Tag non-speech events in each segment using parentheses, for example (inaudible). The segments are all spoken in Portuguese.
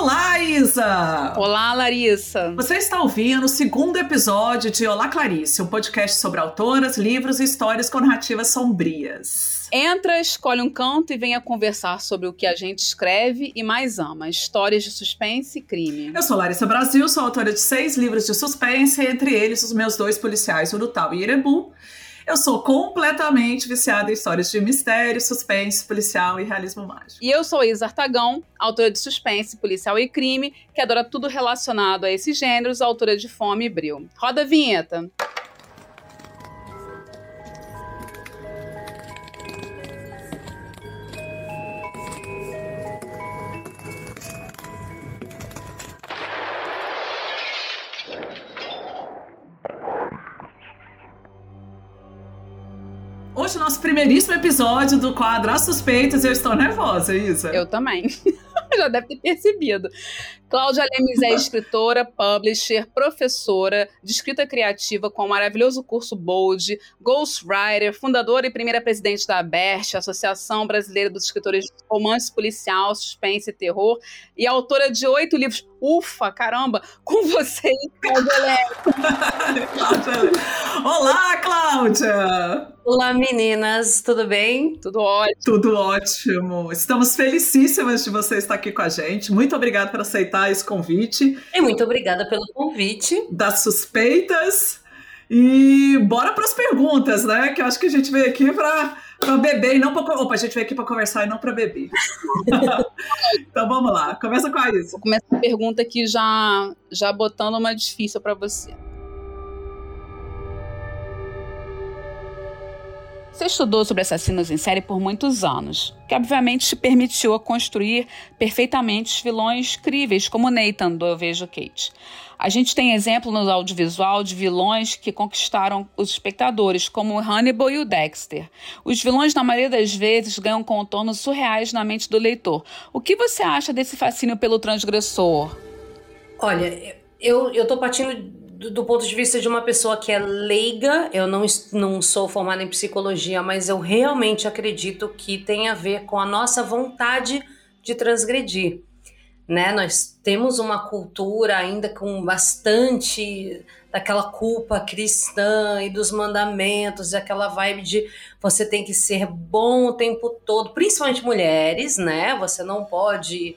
Olá, Isa! Olá, Larissa! Você está ouvindo o segundo episódio de Olá, Clarice, um podcast sobre autoras, livros e histórias com narrativas sombrias. Entra, escolhe um canto e venha conversar sobre o que a gente escreve e mais ama: histórias de suspense e crime. Eu sou Larissa Brasil, sou autora de seis livros de suspense, entre eles os meus dois policiais, Urutau e Irebu. Eu sou completamente viciada em histórias de mistério, suspense, policial e realismo mágico. E eu sou Isa Artagão, autora de suspense, policial e crime, que adora tudo relacionado a esses gêneros, autora de Fome e Bril. Roda a vinheta. Hoje, primeiríssimo episódio do quadro As Suspeitas, eu estou nervosa, Isa. Eu também. (laughs) Já deve ter percebido. Cláudia Lemes é escritora, publisher, professora de escrita criativa com o maravilhoso curso Bold, ghostwriter, fundadora e primeira presidente da ABERT, Associação Brasileira dos Escritores de Romance Policial, Suspense e Terror, e autora de oito livros. Ufa, caramba! Com vocês, Cláudia Lemes. Olá, Cláudia! Olá, meninas, tudo bem? Tudo ótimo. Tudo ótimo. Estamos felicíssimas de você estar aqui com a gente. Muito obrigada por aceitar esse convite. E muito obrigada pelo convite. Das suspeitas. E bora para as perguntas, né? Que eu acho que a gente veio aqui para para beber e não para. Opa, a gente veio aqui para conversar e não para beber. (laughs) então vamos lá, começa com a Isa. Vou começar a pergunta aqui já, já botando uma difícil para você. Você estudou sobre assassinos em série por muitos anos, que obviamente te permitiu construir perfeitamente vilões críveis, como Nathan do Eu Vejo Kate. A gente tem exemplo no audiovisual de vilões que conquistaram os espectadores, como Hannibal e o Dexter. Os vilões, na maioria das vezes, ganham contornos surreais na mente do leitor. O que você acha desse fascínio pelo transgressor? Olha, eu, tô partindo do, do, ponto de vista de uma pessoa que é leiga, eu não, não sou formada em psicologia, mas eu realmente acredito que tem a ver com a nossa vontade de transgredir. Né? Nós temos uma cultura ainda com bastante daquela culpa cristã e dos mandamentos, e aquela vibe de você tem que ser bom o tempo todo, principalmente mulheres, né? Você não pode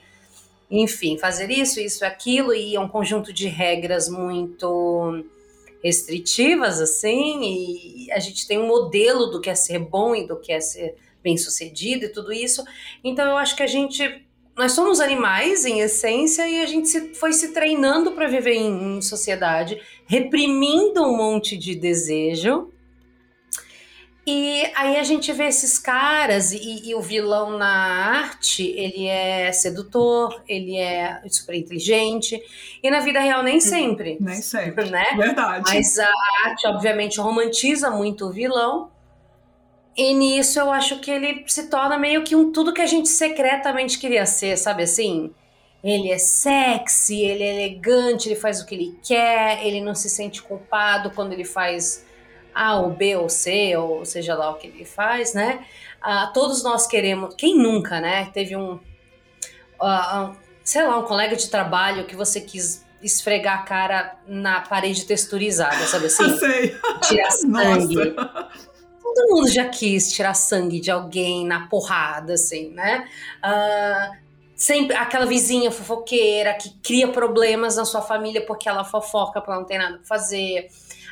enfim, fazer isso, isso, aquilo, e é um conjunto de regras muito restritivas, assim, e a gente tem um modelo do que é ser bom e do que é ser bem sucedido e tudo isso. Então eu acho que a gente. Nós somos animais em essência e a gente se, foi se treinando para viver em, em sociedade, reprimindo um monte de desejo e aí a gente vê esses caras e, e, o vilão na arte, ele é sedutor, ele é super inteligente. E na vida real nem sempre. Nem sempre. Né? Verdade. Mas a arte, obviamente, romantiza muito o vilão. E nisso eu acho que ele se torna meio que um tudo que a gente secretamente queria ser, sabe assim? Ele é sexy, ele é elegante, ele faz o que ele quer, ele não se sente culpado quando ele faz a ou B ou C, ou seja lá o que ele faz, né? Ah, todos nós queremos, quem nunca, né? Teve um, uh, sei lá, um colega de trabalho que você quis esfregar a cara na parede texturizada, sabe assim? (laughs) Eu sei. Tirar (laughs) sangue. Todo mundo já quis tirar sangue de alguém na porrada, assim, né? Uh, sempre aquela vizinha fofoqueira que cria problemas na sua família porque ela fofoca porque ela não tem nada pra fazer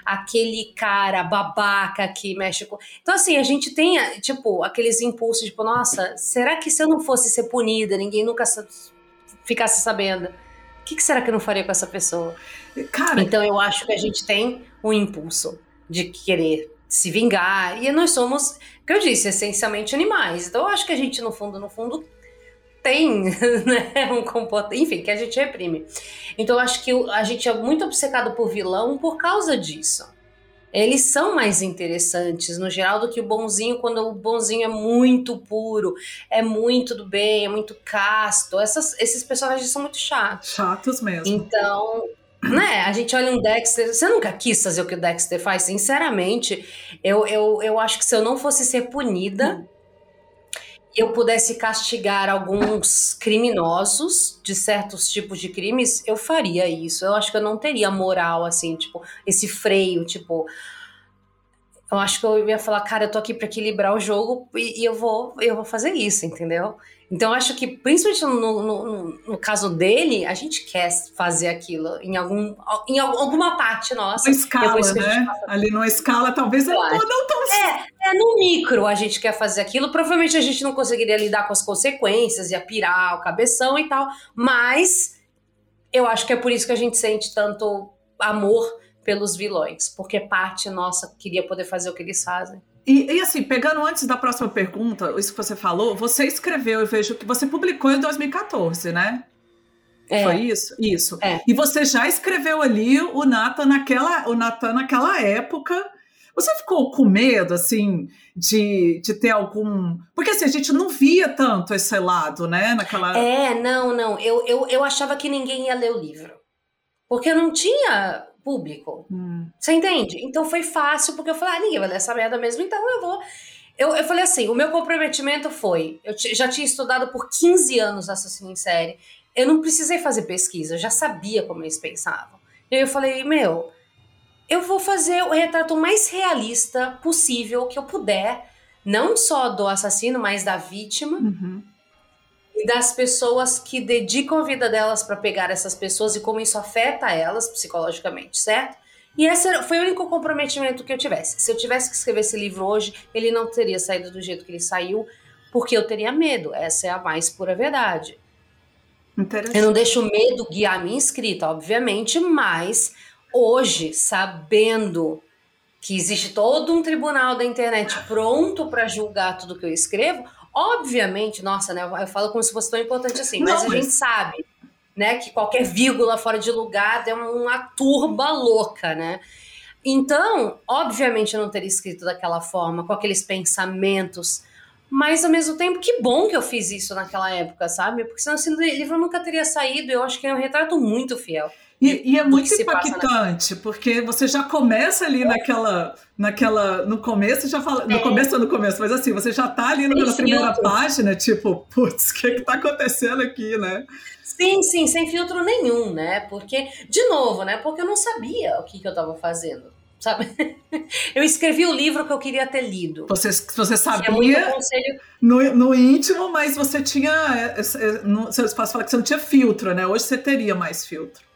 aquele cara babaca que mexe com. Então, assim, a gente tem, tipo, aqueles impulsos, tipo, nossa, será que se eu não fosse ser punida, ninguém nunca ficasse sabendo? O que, que será que eu não faria com essa pessoa? Cara. Então, eu acho que a gente tem um impulso de querer se vingar. E nós somos, que eu disse, essencialmente animais. Então, eu acho que a gente, no fundo, no fundo, tem (laughs) né, um comportamento, enfim, que a gente reprime. Então eu acho que a gente é muito obcecado por vilão por causa disso. Eles são mais interessantes, no geral, do que o bonzinho, quando o bonzinho é muito puro, é muito do bem, é muito casto. Essas, esses personagens são muito chatos. Chatos mesmo. Então, né, a gente olha um Dexter. Você nunca quis fazer o que o Dexter faz? Sinceramente, eu, eu, eu acho que se eu não fosse ser punida. Hum eu pudesse castigar alguns criminosos de certos tipos de crimes, eu faria isso. Eu acho que eu não teria moral, assim, tipo, esse freio, tipo. Eu acho que eu ia falar, cara, eu tô aqui para equilibrar o jogo e, e, eu vou eu vou fazer isso, entendeu? Então, acho que, principalmente no, no, no, caso dele, a gente quer fazer aquilo em, algum, em alguma parte nossa. Uma escala, né? Ali numa escala, talvez não, não tão... É, é, no micro a gente quer fazer aquilo. Provavelmente a gente não conseguiria lidar com as consequências, ia pirar o cabeção e tal. Mas eu acho que é por isso que a gente sente tanto amor pelos vilões. Porque parte nossa queria poder fazer o que eles fazem. E, e, assim, pegando antes da próxima pergunta, isso que você falou, você escreveu, eu vejo que você publicou em 2014, né? É. Foi isso? Isso. É. E você já escreveu ali o Nathan naquela, o Nathan naquela época. Você ficou com medo, assim, de, de ter algum. Porque assim, a gente não via tanto esse lado, né? Naquela. É, não, não. Eu, eu, eu achava que ninguém ia ler o livro. Porque não tinha público. Hum. Você entende? Então foi fácil, porque eu falei, ah, ninguém vai ler essa merda mesmo, então eu vou. Eu, eu falei assim: o meu comprometimento foi. Eu já tinha estudado por 15 anos assassino em série. Eu não precisei fazer pesquisa, eu já sabia como eles pensavam. E aí eu falei, meu, eu vou fazer o retrato mais realista possível que eu puder, não só do assassino, mas da vítima. Uhum e das pessoas que dedicam a vida delas para pegar essas pessoas e como isso afeta elas psicologicamente, certo? E esse foi o único comprometimento que eu tivesse. Se eu tivesse que escrever esse livro hoje, ele não teria saído do jeito que ele saiu, porque eu teria medo. Essa é a mais pura verdade. Eu não deixo medo guiar a minha escrita, obviamente, mas hoje, sabendo que existe todo um tribunal da internet pronto para julgar tudo que eu escrevo, Obviamente, nossa, né? Eu falo como se fosse tão importante assim, mas, Não, mas... a gente sabe, né, que qualquer vírgula fora de lugar é uma turba louca, né? Então, obviamente eu não teria escrito daquela forma, com aqueles pensamentos, mas ao mesmo tempo, que bom que eu fiz isso naquela época, sabe? Porque senão esse livro nunca teria saído, eu acho que é um retrato muito fiel. E, e é muito impactante, porque você já começa ali naquela, naquela. No começo, já fala. No é. começo ou no começo, mas assim, você já tá ali na primeira página, tipo, putz, o que, que tá acontecendo aqui, né? Sim, sim, sem filtro nenhum, né? Porque, de novo, né? Porque eu não sabia o que, que eu tava fazendo sabe? (laughs) Eu escrevi o livro que eu queria ter lido. Você, você sabia no, no íntimo, mas você tinha. É, é, no, você falar que você não tinha filtro, né? Hoje você teria mais filtro.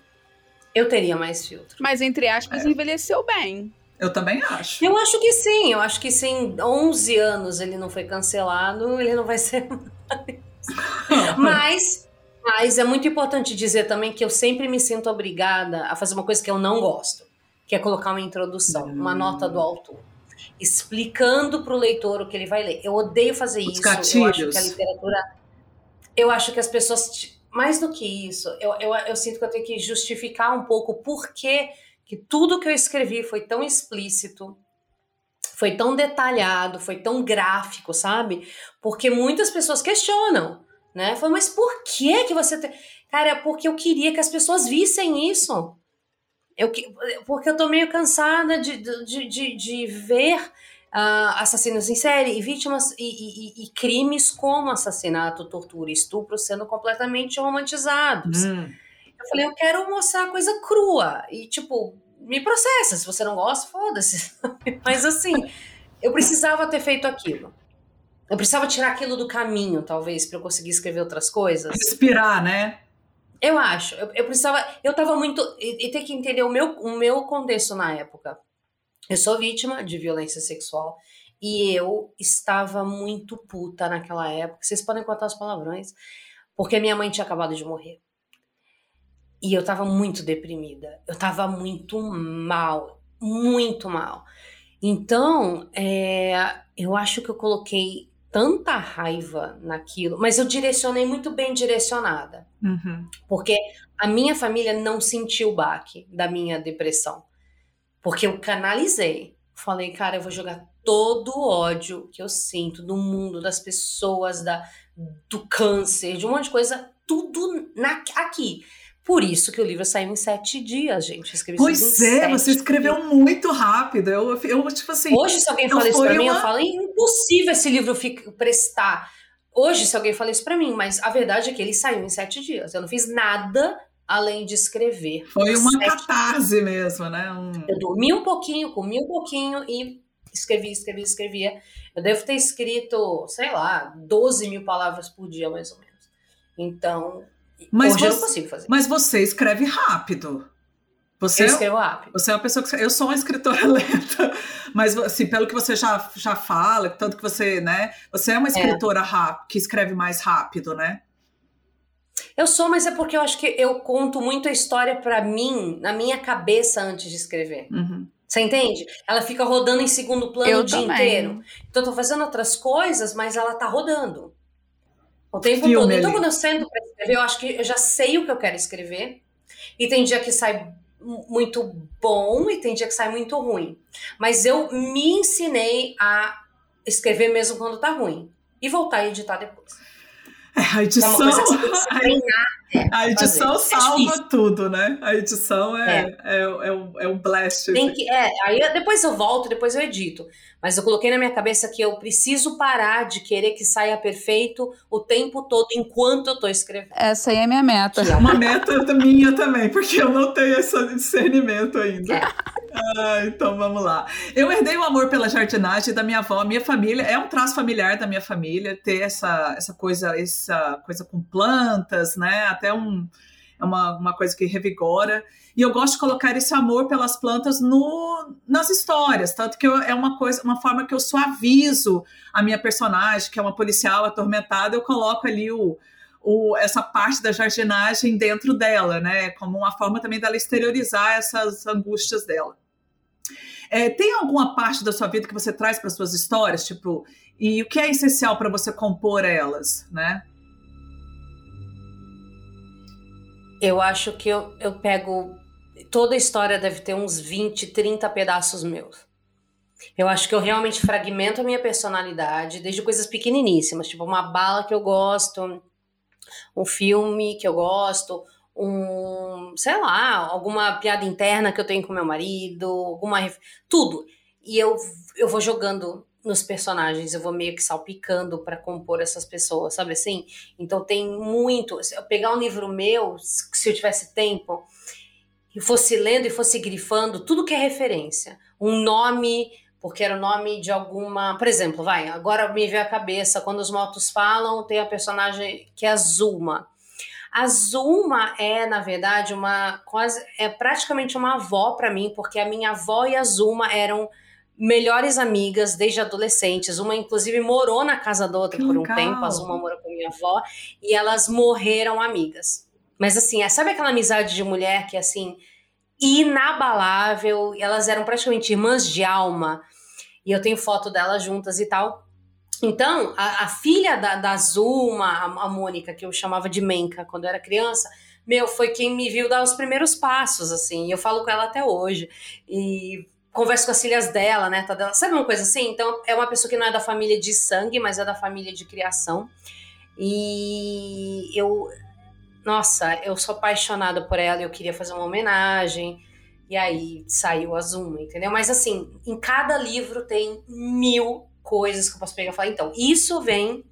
Eu teria mais filtro. Mas, entre aspas, é. envelheceu bem. Eu também acho. Eu acho que sim. Eu acho que sim. 11 anos ele não foi cancelado, ele não vai ser (laughs) mais. mas, mas é muito importante dizer também que eu sempre me sinto obrigada a fazer uma coisa que eu não gosto, que é colocar uma introdução, hum. uma nota do autor. Explicando para o leitor o que ele vai ler. Eu odeio fazer Os isso. Gatilhos. Eu acho que a literatura. Eu acho que as pessoas mais do que isso, eu, eu, eu sinto que eu tenho que justificar um pouco por que, tudo que eu escrevi foi tão explícito, foi tão detalhado, foi tão gráfico, sabe? Porque muitas pessoas questionam, né? Falam, mas por que que você... Te... Cara, é porque eu queria que as pessoas vissem isso. Eu, porque eu tô meio cansada de, de, de, de ver uh, assassinos em série e vítimas e, e, e, crimes como assassinato, tortura e estupro sendo completamente romantizados. Hum. Eu falei, eu quero mostrar coisa crua e, tipo, me processa. Se você não gosta, foda-se. (laughs) Mas assim, eu precisava ter feito aquilo. Eu precisava tirar aquilo do caminho, talvez, para eu conseguir escrever outras coisas. Respirar, né? Eu acho. Eu, eu precisava. Eu tava muito. E, e ter que entender o meu, o meu contexto na época. Eu sou vítima de violência sexual e eu estava muito puta naquela época. Vocês podem contar os palavrões, porque minha mãe tinha acabado de morrer. E eu estava muito deprimida. Eu estava muito mal, muito mal. Então, é, eu acho que eu coloquei tanta raiva naquilo, mas eu direcionei muito bem direcionada. Uhum. Porque a minha família não sentiu o baque da minha depressão. Porque eu canalizei. Falei, cara, eu vou jogar todo o ódio que eu sinto do mundo, das pessoas, da, do câncer, de um monte de coisa, tudo na, aqui. Por isso que o livro saiu em sete dias, gente. Escrevi pois é, você escreveu dias. muito rápido. Eu, eu, tipo assim. Hoje, se alguém fala isso pra mim, eu falo: é impossível esse livro ficar, prestar hoje, se alguém fala isso para mim, mas a verdade é que ele saiu em sete dias. Eu não fiz nada além de escrever. Foi uma sete catarse mesmo, né? Um... Eu dormi um pouquinho, comi um pouquinho e escrevi, escrevi, escrevia. Eu devo ter escrito, sei lá, 12 mil palavras por dia, mais ou menos. Então, mas hoje você, eu não consigo fazer. Mas você escreve rápido. Você, eu escrevo rápido. Você é uma pessoa que. Eu sou uma escritora (laughs) lenta, mas assim, pelo que você já, já fala, tanto que você, né? Você é uma é. escritora é. que escreve mais rápido, né? Eu sou, mas é porque eu acho que eu conto muito a história para mim, na minha cabeça, antes de escrever. Uhum. Você entende? Ela fica rodando em segundo plano eu o dia também. inteiro. Então eu tô fazendo outras coisas, mas ela tá rodando. O tempo Filme todo. Então, quando eu sento pra escrever, eu acho que eu já sei o que eu quero escrever. E tem dia que sai muito bom e tem dia que sai muito ruim. Mas eu me ensinei a escrever mesmo quando tá ruim. E voltar a editar depois. É, (laughs) a edição. É que (laughs) treinar a edição. É salva é tudo, né? A edição é, é. é, é, um, é blast. Tem que, é, aí depois eu volto, depois eu edito. Mas eu coloquei na minha cabeça que eu preciso parar de querer que saia perfeito o tempo todo enquanto eu tô escrevendo. Essa aí é a minha meta. É uma meta minha também, porque eu não tenho esse discernimento ainda. É. Ah, então vamos lá. Eu herdei o amor pela jardinagem da minha avó, minha família, é um traço familiar da minha família ter essa, essa coisa, essa coisa com plantas, né? Até um, é uma, uma coisa que revigora. E eu gosto de colocar esse amor pelas plantas no, nas histórias, tanto que eu, é uma coisa, uma forma que eu suavizo a minha personagem, que é uma policial atormentada, eu coloco ali o, o, essa parte da jardinagem dentro dela, né? Como uma forma também dela exteriorizar essas angústias dela. É, tem alguma parte da sua vida que você traz para suas histórias, tipo, e o que é essencial para você compor elas, né? Eu acho que eu, eu pego. Toda a história deve ter uns 20, 30 pedaços meus. Eu acho que eu realmente fragmento a minha personalidade, desde coisas pequeniníssimas, tipo uma bala que eu gosto, um filme que eu gosto, um, sei lá, alguma piada interna que eu tenho com meu marido, alguma tudo. E eu eu vou jogando nos personagens, eu vou meio que salpicando para compor essas pessoas, sabe assim? Então tem muito. Se eu pegar um livro meu, se eu tivesse tempo, e fosse lendo e fosse grifando tudo que é referência, um nome, porque era o nome de alguma. Por exemplo, vai, agora me veio a cabeça, quando os motos falam, tem a personagem que é a Zuma. A Zuma é, na verdade, uma quase. é praticamente uma avó para mim, porque a minha avó e a Zuma eram melhores amigas desde adolescentes. Uma, inclusive, morou na casa da outra que por um legal. tempo. A Zuma morou com minha avó. E elas morreram amigas. Mas, assim, é, sabe aquela amizade de mulher que, assim, inabalável? Elas eram praticamente irmãs de alma. E eu tenho foto delas juntas e tal. Então, a, a filha da, da Zuma, a, a Mônica, que eu chamava de Menka quando eu era criança, meu, foi quem me viu dar os primeiros passos, assim. E eu falo com ela até hoje. E converso com as filhas dela, né? Tá dela, sabe uma coisa assim? Então, é uma pessoa que não é da família de sangue, mas é da família de criação. E eu. Nossa, eu sou apaixonada por ela, eu queria fazer uma homenagem. E aí saiu a Zuma, entendeu? Mas assim, em cada livro tem mil coisas que eu posso pegar e falar. Então, isso vem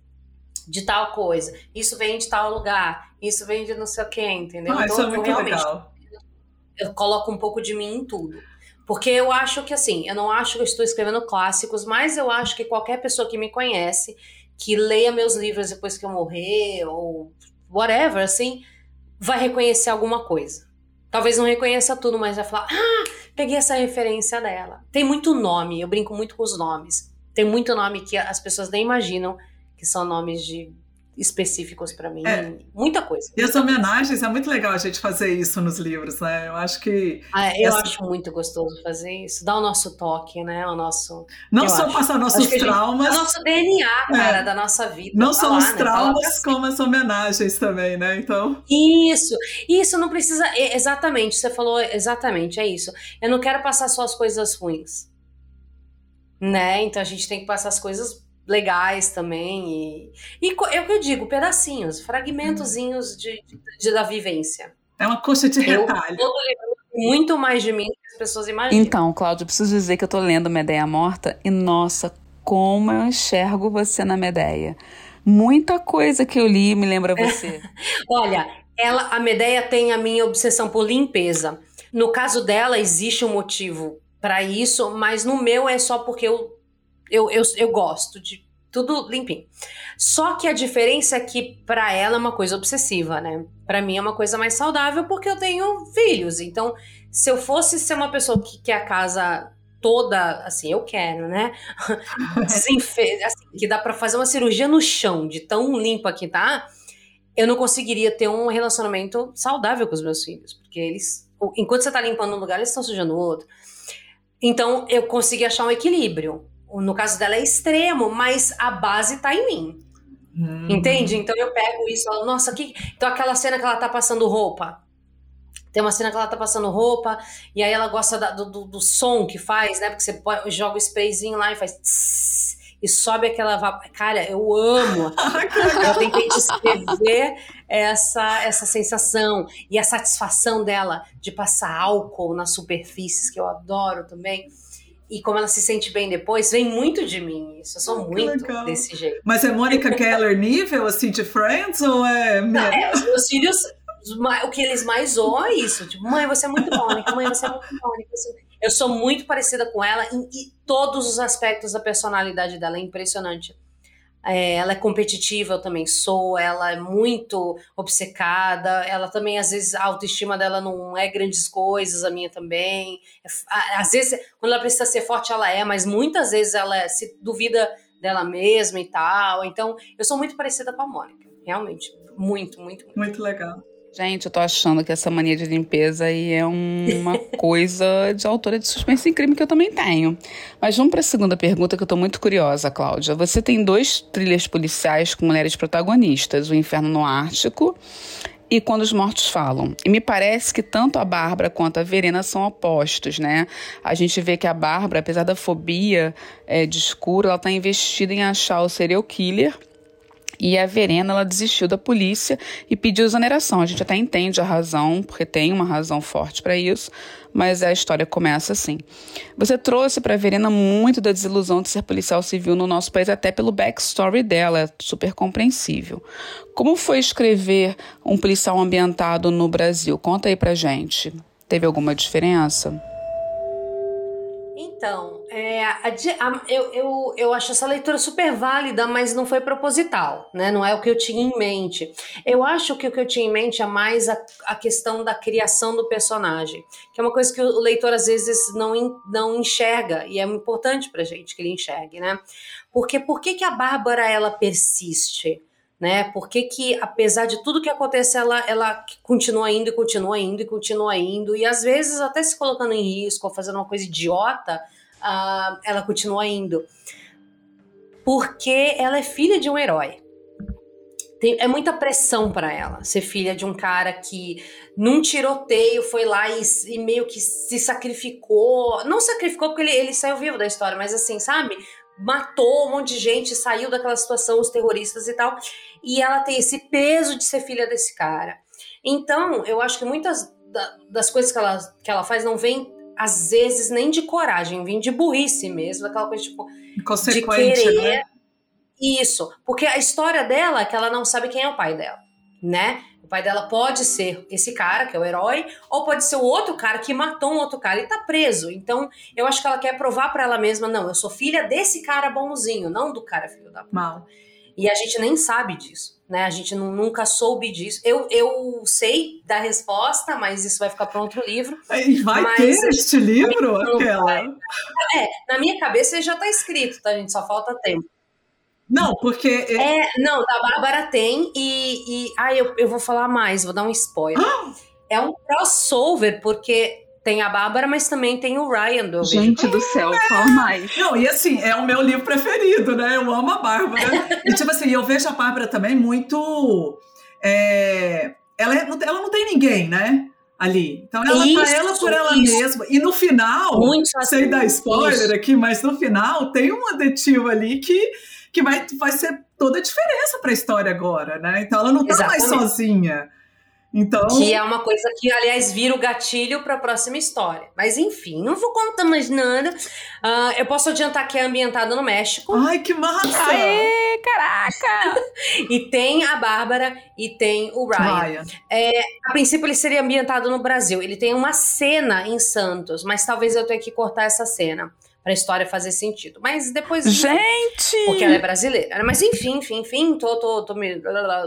de tal coisa, isso vem de tal lugar, isso vem de não sei o que, entendeu? Ah, então, isso é muito legal. Eu coloco um pouco de mim em tudo. Porque eu acho que, assim, eu não acho que eu estou escrevendo clássicos, mas eu acho que qualquer pessoa que me conhece, que leia meus livros depois que eu morrer, ou whatever, assim, vai reconhecer alguma coisa. Talvez não reconheça tudo, mas vai falar: ah, peguei essa referência dela. Tem muito nome, eu brinco muito com os nomes. Tem muito nome que as pessoas nem imaginam que são nomes de específicos para mim, é. muita coisa. E as homenagens, é muito legal a gente fazer isso nos livros, né? Eu acho que... Ah, eu essa... acho muito gostoso fazer isso, dar o nosso toque, né? O nosso... Não só acho. passar nossos traumas... Gente, o nosso DNA, é. cara, da nossa vida. Não só os né? traumas, como as homenagens também, né? Então... Isso, isso não precisa... Exatamente, você falou exatamente, é isso. Eu não quero passar só as coisas ruins, né? Então a gente tem que passar as coisas legais também. E, e é o que eu digo, pedacinhos, fragmentozinhos de, de, de, da vivência. É uma coxa de retalho. Eu muito mais de mim do que as pessoas imaginam. Então, Cláudio, eu preciso dizer que eu tô lendo Medeia Morta e, nossa, como eu enxergo você na Medeia. Muita coisa que eu li me lembra você. (laughs) Olha, ela, a Medeia tem a minha obsessão por limpeza. No caso dela, existe um motivo para isso, mas no meu é só porque eu, eu, eu, eu gosto de tudo limpinho. Só que a diferença é que para ela é uma coisa obsessiva, né? Para mim é uma coisa mais saudável porque eu tenho filhos. Então, se eu fosse ser uma pessoa que quer a casa toda, assim, eu quero, né? (laughs) Desenfe... Assim, que dá para fazer uma cirurgia no chão, de tão limpa que tá, eu não conseguiria ter um relacionamento saudável com os meus filhos, porque eles, enquanto você tá limpando um lugar, eles estão sujando o outro. Então, eu consegui achar um equilíbrio. No caso dela é extremo, mas a base tá em mim. Hum. Entende? Então eu pego isso falo, nossa, que. Então aquela cena que ela tá passando roupa. Tem uma cena que ela tá passando roupa, e aí ela gosta da, do, do, do, som que faz, né? Porque você joga o sprayzinho lá e faz. Tss, e sobe aquela. Cara, eu amo. (laughs) eu tentei descrever essa, essa sensação e a satisfação dela de passar álcool nas superfícies, que eu adoro também e como ela se sente bem depois, vem muito de mim isso. Eu sou ah, muito legal. desse jeito. Mas é Mônica Keller nível, assim, de Friends, ou é... Não, é, os meus filhos, o que eles mais zoam é isso. Tipo, mãe, você é muito Mônica, mãe, você é muito Mônica. Eu sou muito parecida com ela em, em todos os aspectos da personalidade dela, é impressionante. É, ela é competitiva, eu também sou. Ela é muito obcecada. Ela também, às vezes, a autoestima dela não é grandes coisas, a minha também. É às vezes, quando ela precisa ser forte, ela é, mas muitas vezes ela se duvida dela mesma e tal. Então, eu sou muito parecida com a Mônica. Realmente. Muito, muito, muito. Muito legal. Gente, eu tô achando que essa mania de limpeza aí é uma (laughs) coisa de autora de suspense e crime que eu também tenho. Mas vamos para a segunda pergunta que eu tô muito curiosa, Cláudia. Você tem dois trilhas policiais com mulheres protagonistas, O Inferno no Ártico e Quando os Mortos Falam. E me parece que tanto a Bárbara quanto a Verena são opostos, né? A gente vê que a Bárbara, apesar da fobia é, de escuro, ela está investida em achar o serial killer e a Verena, ela desistiu da polícia e pediu exoneração. A gente até entende a razão, porque tem uma razão forte para isso, mas a história começa assim. Você trouxe para a Verena muito da desilusão de ser policial civil no nosso país, até pelo backstory dela, é super compreensível. Como foi escrever um policial ambientado no Brasil? Conta aí pra gente. Teve alguma diferença? Então, é, a, a, eu, eu, eu acho essa leitura super válida, mas não foi proposital, né? Não é o que eu tinha em mente. Eu acho que o que eu tinha em mente é mais a, a questão da criação do personagem, que é uma coisa que o leitor às vezes não, não enxerga, e é importante pra gente que ele enxergue, né? Porque por que, que a Bárbara ela persiste? né? Por que, que, apesar de tudo que acontece, ela, ela continua indo e continua indo e continua indo, e às vezes até se colocando em risco ou fazendo uma coisa idiota, uh, ela continua indo. Porque ela é filha de um herói. Tem, é muita pressão para ela ser filha de um cara que num tiroteio foi lá e, e, meio que se sacrificou. Não sacrificou porque ele, ele saiu vivo da história, mas assim, sabe? matou um monte de gente, saiu daquela situação, os terroristas e tal, e ela tem esse peso de ser filha desse cara. Então, eu acho que muitas das coisas que ela, que ela faz não vem, às vezes, nem de coragem, vem de burrice mesmo, daquela coisa tipo. De querer. Né? Isso, porque a história dela é que ela não sabe quem é o pai dela, né? pai dela pode ser esse cara, que é o herói, ou pode ser o outro cara que matou um outro cara e tá preso. Então, eu acho que ela quer provar para ela mesma: não, eu sou filha desse cara bonzinho, não do cara filho da puta. Mal. E a gente nem sabe disso, né? A gente nunca soube disso. Eu, eu sei da resposta, mas isso vai ficar para outro livro. Vai mas ter este livro, (laughs) aquela? É, na minha cabeça ele já tá escrito, tá, gente? Só falta tempo. Não, porque. É, não, da Bárbara tem e. e ah, eu, eu vou falar mais, vou dar um spoiler. Ah! É um crossover, porque tem a Bárbara, mas também tem o Ryan do Gente do céu, é. fala mais. Não, e assim, é o meu livro preferido, né? Eu amo a Bárbara. (laughs) e tipo assim, eu vejo a Bárbara também muito. É... Ela, é, ela não tem ninguém, né? ali. Então ela isso, tá ela por ela isso. mesma. E no final, Muito sem dar spoiler isso. aqui, mas no final tem um adetivo ali que que vai, vai ser toda a diferença para a história agora, né? Então ela não está mais sozinha. Então... Que é uma coisa que, aliás, vira o gatilho para a próxima história. Mas enfim, não vou contar mais nada. Uh, eu posso adiantar que é ambientado no México. Ai, que massa! Aê, caraca! (laughs) e tem a Bárbara e tem o Ryan. Ryan. É, a princípio ele seria ambientado no Brasil. Ele tem uma cena em Santos, mas talvez eu tenha que cortar essa cena para a história fazer sentido. Mas depois. Gente! Porque ela é brasileira. Mas enfim, enfim, enfim, tô, tô, tô me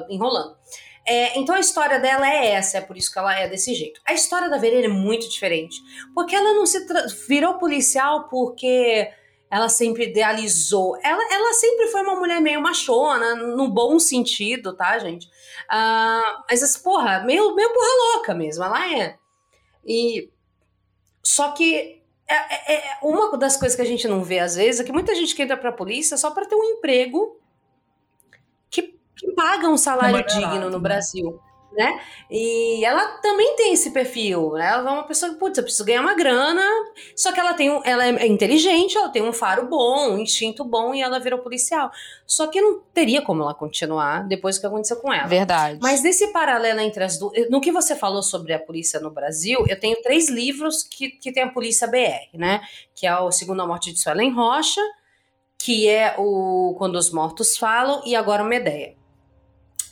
enrolando. É, então a história dela é essa, é por isso que ela é desse jeito. A história da Verena é muito diferente, porque ela não se virou policial porque ela sempre idealizou. Ela, ela sempre foi uma mulher meio machona, no bom sentido, tá, gente? Uh, mas, porra, meio, meio porra louca mesmo, ela é. E. Só que é, é, é, uma das coisas que a gente não vê às vezes é que muita gente que entra pra polícia só para ter um emprego paga um salário digno no né? Brasil né? E ela também tem esse perfil, né? Ela é uma pessoa que, putz, eu preciso ganhar uma grana, só que ela tem um, ela é inteligente, ela tem um faro bom, um instinto bom e ela virou policial. Só que não teria como ela continuar depois do que aconteceu com ela. Verdade. Mas desse paralelo entre as duas, no que você falou sobre a polícia no Brasil, eu tenho três livros que, que tem a polícia BR, né? Que é o Segundo a Morte de Suelen Rocha, que é o Quando os Mortos Falam, e agora o Medeia.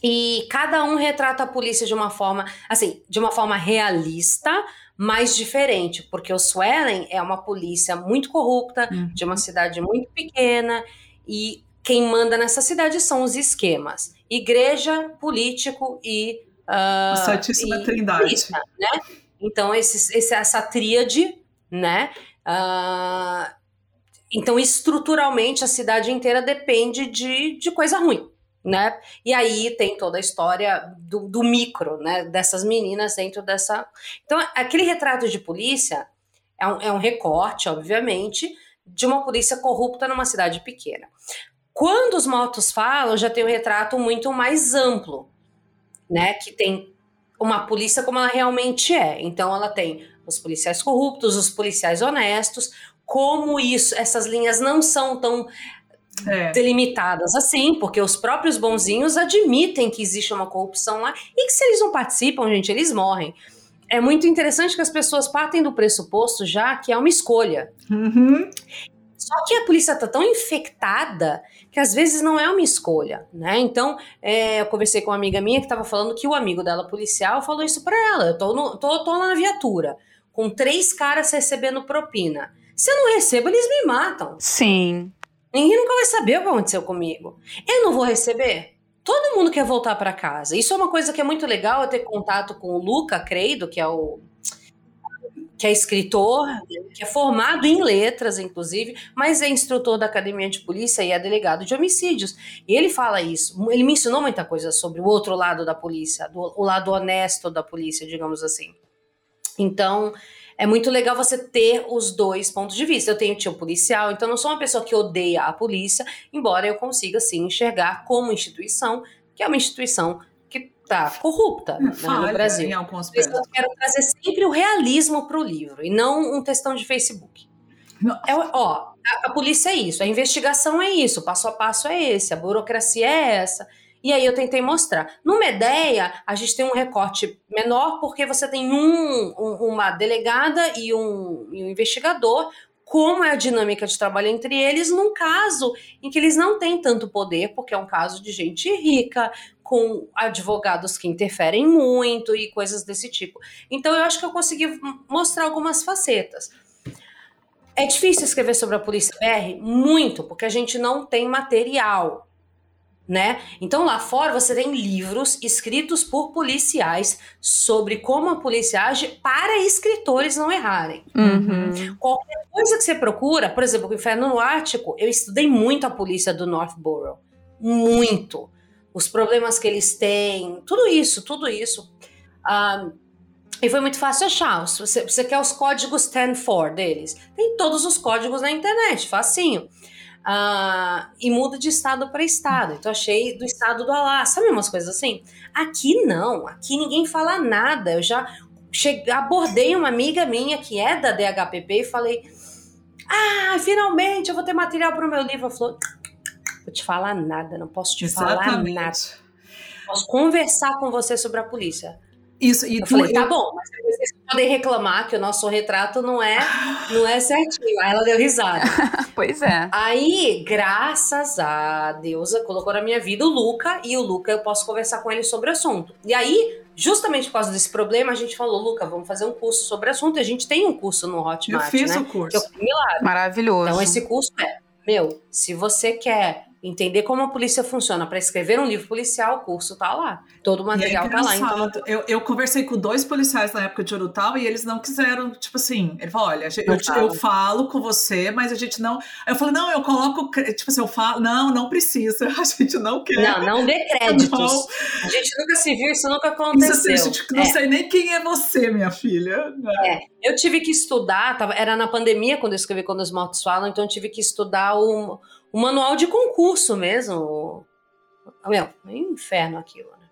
E cada um retrata a polícia de uma forma, assim, de uma forma realista, mas diferente, porque o Swellen é uma polícia muito corrupta, uhum. de uma cidade muito pequena, e quem manda nessa cidade são os esquemas: igreja, político e. Uh, a Santíssima e Trindade. Polícia, né? Então, esses, esse, essa tríade, né? Uh, então, estruturalmente, a cidade inteira depende de, de coisa ruim né? E aí tem toda a história do, do, micro, né? Dessas meninas dentro dessa. Então, aquele retrato de polícia é um, é um recorte, obviamente, de uma polícia corrupta numa cidade pequena. Quando os motos falam, já tem um retrato muito mais amplo, né? Que tem uma polícia como ela realmente é. Então, ela tem os policiais corruptos, os policiais honestos, como isso, essas linhas não são tão é. delimitadas assim, porque os próprios bonzinhos admitem que existe uma corrupção lá e que se eles não participam, gente, eles morrem. É muito interessante que as pessoas partem do pressuposto já que é uma escolha. Uhum. Só que a polícia tá tão infectada que às vezes não é uma escolha, né? Então, é, eu conversei com uma amiga minha que estava falando que o amigo dela, policial, falou isso para ela. Eu tô, no, tô, tô na viatura, com três caras recebendo propina. Se eu não recebo, eles me matam. Sim. Ninguém nunca vai saber o que aconteceu comigo. Eu não vou receber. Todo mundo quer voltar para casa. Isso é uma coisa que é muito legal eu ter contato com o Luca Creido, que é o que é escritor, que é formado em letras, inclusive, mas é instrutor da academia de polícia e é delegado de homicídios. E ele fala isso. Ele me ensinou muita coisa sobre o outro lado da polícia, do, o lado honesto da polícia, digamos assim. Então, é muito legal você ter os dois pontos de vista. Eu tenho tio policial, então não sou uma pessoa que odeia a polícia, embora eu consiga sim enxergar como instituição, que é uma instituição que está corrupta né, no Brasil. Em alguns eu quero trazer sempre o realismo para o livro e não um textão de Facebook. É, ó, a, a polícia é isso, a investigação é isso, o passo a passo é esse, a burocracia é essa. E aí eu tentei mostrar. No Medeia, a gente tem um recorte menor porque você tem um, um uma delegada e um, e um investigador, como é a dinâmica de trabalho entre eles, num caso em que eles não têm tanto poder, porque é um caso de gente rica, com advogados que interferem muito e coisas desse tipo. Então eu acho que eu consegui mostrar algumas facetas. É difícil escrever sobre a Polícia BR? Muito, porque a gente não tem material né? Então lá fora você tem livros escritos por policiais sobre como a polícia age para escritores não errarem. Uhum. Qualquer coisa que você procura, por exemplo, o Inferno no Ártico, eu estudei muito a polícia do Northborough, muito. Os problemas que eles têm, tudo isso, tudo isso. Um, e foi muito fácil achar. Você, você quer os códigos 10-4 deles? Tem todos os códigos na internet, facinho. Uh, e muda de estado para estado. Então achei do estado do Alá, sabe umas coisas assim? Aqui não, aqui ninguém fala nada. Eu já cheguei, abordei uma amiga minha que é da DHPP e falei: Ah, finalmente eu vou ter material para o meu livro. Ela falou: Vou te falar nada, não posso te Exatamente. falar nada. Posso conversar com você sobre a polícia. Isso, e eu tu, falei, tá bom, mas vocês podem reclamar que o nosso retrato não é, não é certinho. Aí ela deu risada. (laughs) pois é. Aí, graças a Deus, colocou na minha vida o Luca, e o Luca eu posso conversar com ele sobre o assunto. E aí, justamente por causa desse problema, a gente falou, Luca, vamos fazer um curso sobre o assunto. E a gente tem um curso no Hotmart, Eu fiz né? o curso. Que é Maravilhoso. Então, esse curso é, meu, se você quer entender como a polícia funciona para escrever um livro policial, o curso tá lá. Todo o material é tá lá. Então... Eu, eu conversei com dois policiais na época de Urutau e eles não quiseram, tipo assim, ele falou: olha, eu, eu, eu, falo com você, mas a gente não. Eu falei, não, eu coloco, tipo assim, eu falo, não, não precisa, (laughs) a gente não quer. Não, não dê créditos. Não. A gente nunca se viu, isso nunca aconteceu. Isso, assim, gente, não é. sei nem quem é você, minha filha. Né? É, eu tive que estudar, tava, era na pandemia quando eu escrevi Quando os Mortos Falam, então eu tive que estudar o o manual de concurso mesmo. Meu, é um inferno aquilo, né?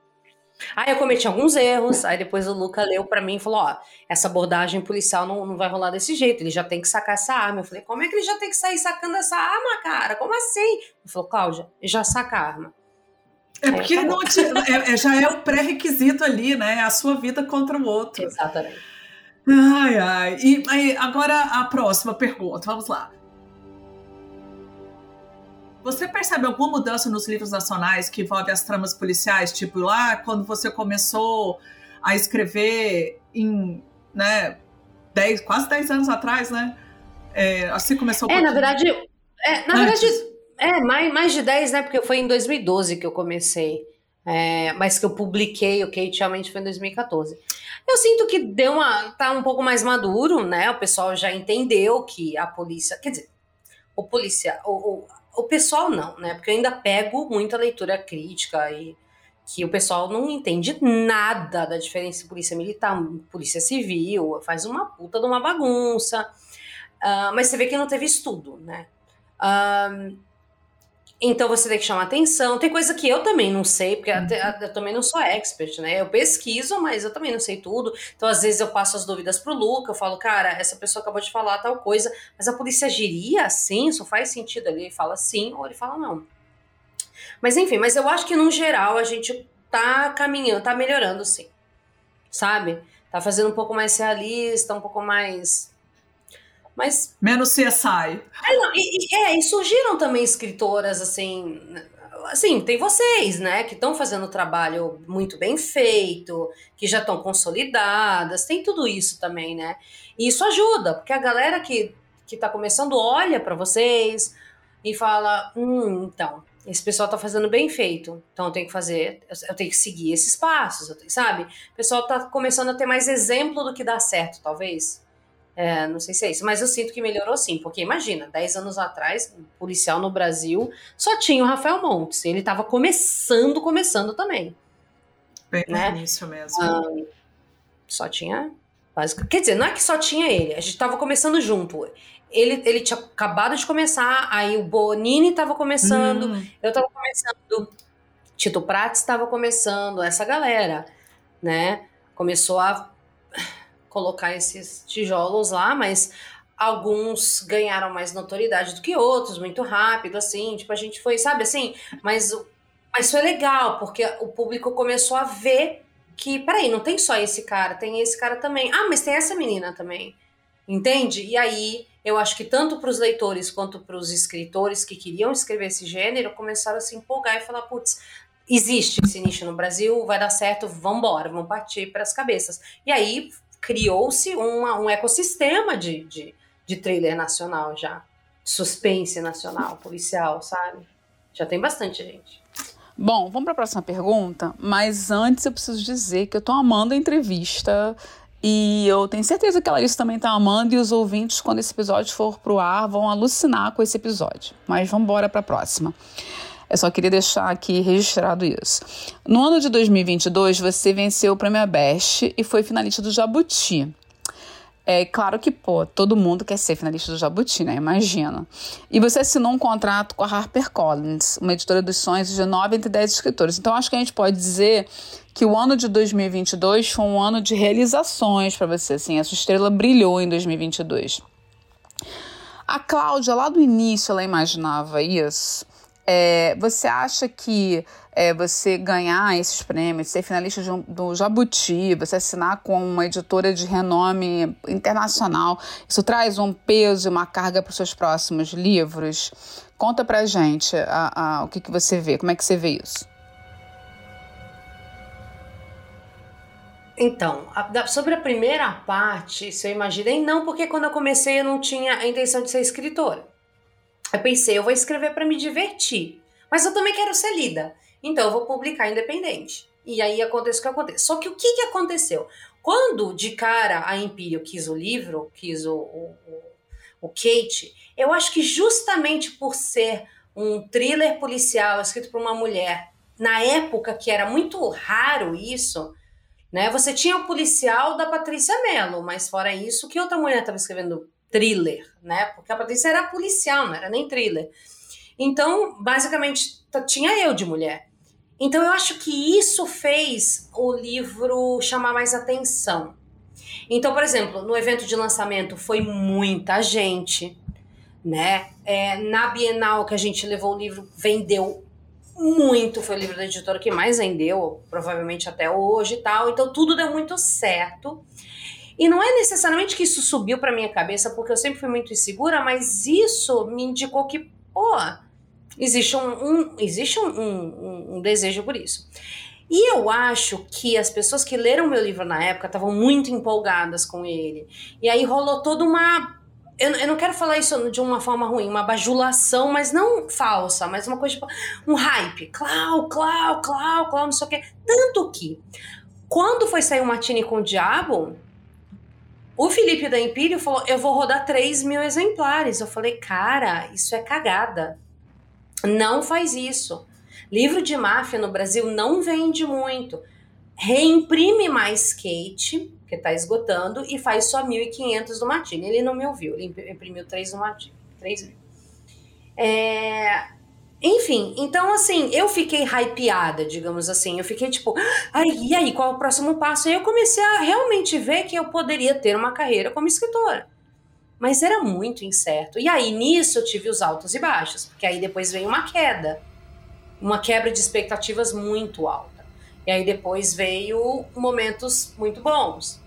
Aí eu cometi alguns erros, aí depois o Luca leu para mim e falou: ó, essa abordagem policial não, não vai rolar desse jeito, ele já tem que sacar essa arma. Eu falei: como é que ele já tem que sair sacando essa arma, cara? Como assim? Ele falou: Cláudia, já saca a arma. É porque não é, é, já é o pré-requisito ali, né? A sua vida contra o outro. Exatamente. Ai, ai. E aí, agora a próxima pergunta, vamos lá. Você percebe alguma mudança nos livros nacionais que envolve as tramas policiais? Tipo, lá quando você começou a escrever em, né, dez, quase 10 anos atrás, né? É, assim começou É, na verdade, é, na Antes. verdade, é, mais, mais de 10, né? Porque foi em 2012 que eu comecei. É, mas que eu publiquei o Kate realmente foi em 2014. Eu sinto que deu uma. tá um pouco mais maduro, né? O pessoal já entendeu que a polícia. Quer dizer, o polícia. O, o, o pessoal não, né? Porque eu ainda pego muita leitura crítica e que o pessoal não entende nada da diferença polícia militar, polícia civil, faz uma puta de uma bagunça. Uh, mas você vê que não teve estudo, né? Uh, então você tem que chamar atenção. Tem coisa que eu também não sei, porque uhum. até, eu também não sou expert, né? Eu pesquiso, mas eu também não sei tudo. Então, às vezes, eu passo as dúvidas pro Luca, eu falo, cara, essa pessoa acabou de falar tal coisa, mas a polícia agiria assim? Isso faz sentido? Ele fala sim ou ele fala não. Mas enfim, mas eu acho que no geral a gente tá caminhando, tá melhorando sim. Sabe? Tá fazendo um pouco mais realista, um pouco mais mas. Menos CSI. É, não, e, e, é, e surgiram também escritoras, assim. Assim, tem vocês, né, que estão fazendo o trabalho muito bem feito, que já estão consolidadas, tem tudo isso também, né? E isso ajuda, porque a galera que, que tá começando olha para vocês e fala: hum, então, esse pessoal tá fazendo bem feito, então eu tenho que fazer, eu tenho que seguir esses passos, tenho, sabe? O pessoal tá começando a ter mais exemplo do que dá certo, talvez. É, não sei se é isso, mas eu sinto que melhorou sim, porque imagina, 10 anos atrás, um policial no Brasil só tinha o Rafael Montes, ele estava começando, começando também. Bem né? isso mesmo. Ah, só tinha. Quer dizer, não é que só tinha ele, a gente estava começando junto. Ele, ele tinha acabado de começar, aí o Bonini estava começando, hum. eu estava começando, Tito Prates estava começando, essa galera, né? Começou a colocar esses tijolos lá, mas alguns ganharam mais notoriedade do que outros, muito rápido, assim, tipo, a gente foi, sabe, assim, mas, mas foi legal, porque o público começou a ver que, peraí, não tem só esse cara, tem esse cara também. Ah, mas tem essa menina também, entende? E aí, eu acho que tanto para os leitores quanto para os escritores que queriam escrever esse gênero começaram a se empolgar e falar, putz, existe esse nicho no Brasil, vai dar certo, vamos embora, vamos partir para as cabeças. E aí criou-se um ecossistema de, de, de trailer nacional já. Suspense nacional, policial, sabe? Já tem bastante gente. Bom, vamos para a próxima pergunta, mas antes eu preciso dizer que eu estou amando a entrevista e eu tenho certeza que a Larissa também está amando e os ouvintes, quando esse episódio for pro ar, vão alucinar com esse episódio. Mas vamos embora para a próxima. Eu só queria deixar aqui registrado isso. No ano de 2022, você venceu o Prêmio Best e foi finalista do Jabuti. É claro que, pô, todo mundo quer ser finalista do Jabuti, né? Imagina. E você assinou um contrato com a HarperCollins, uma editora dos sonhos de 9 entre 10 escritores. Então, acho que a gente pode dizer que o ano de 2022 foi um ano de realizações para você, assim. A sua estrela brilhou em 2022. A Cláudia, lá do início, ela imaginava isso É, você acha que é, você ganhar esses prêmios, ser finalista um, do Jabuti, você assinar com uma editora de renome internacional, isso traz um peso e uma carga para os seus próximos livros? Conta pra gente a, a, o que, que você vê, como é que você vê isso? Então, sobre a primeira parte, se eu imaginei, não, porque quando eu comecei eu não tinha a intenção de ser escritora. Eu pensei, eu vou escrever para me divertir, mas eu também quero ser lida, então eu vou publicar independente. E aí acontece o que acontece. Só que o que, que aconteceu? Quando de cara a Empírio quis o livro, quis o, o, o Kate, eu acho que justamente por ser um thriller policial escrito por uma mulher, na época que era muito raro isso, né? Você tinha o policial da Patrícia Mello, mas fora isso, que outra mulher estava escrevendo thriller, né? Porque a Patrícia era policial, não era nem thriller. Então, basicamente, tinha eu de mulher. Então, eu acho que isso fez o livro chamar mais atenção. Então, por exemplo, no evento de lançamento foi muita gente, né? É, na Bienal que a gente levou o livro, vendeu muito, foi o livro da editora que mais vendeu, provavelmente até hoje e tal. Então tudo deu muito certo. E não é necessariamente que isso subiu para minha cabeça, porque eu sempre fui muito insegura, mas isso me indicou que, pô, existe um, um existe um, um, um desejo por isso. E eu acho que as pessoas que leram meu livro na época estavam muito empolgadas com ele. E aí rolou toda uma eu, eu não quero falar isso de uma forma ruim, uma bajulação, mas não falsa, mas uma coisa tipo um hype. Clau, Clau, Clau, Clau, não sei o quê. Tanto que, quando foi sair o Martini com o Diabo, o Felipe da Empírio falou: Eu vou rodar 3 mil exemplares. Eu falei: Cara, isso é cagada. Não faz isso. Livro de máfia no Brasil não vende muito. Reimprime mais Kate porque está esgotando, e faz só 1.500 do Martini. Ele não me ouviu, ele imprimiu 3 do Martini. 3 mil. É... Enfim, então assim, eu fiquei hypeada, digamos assim. Eu fiquei tipo, ai, e aí, qual é o próximo passo? E eu comecei a realmente ver que eu poderia ter uma carreira como escritora. Mas era muito incerto. E aí, nisso, eu tive os altos e baixos, porque aí depois veio uma queda. Uma quebra de expectativas muito alta. E aí depois veio momentos muito bons.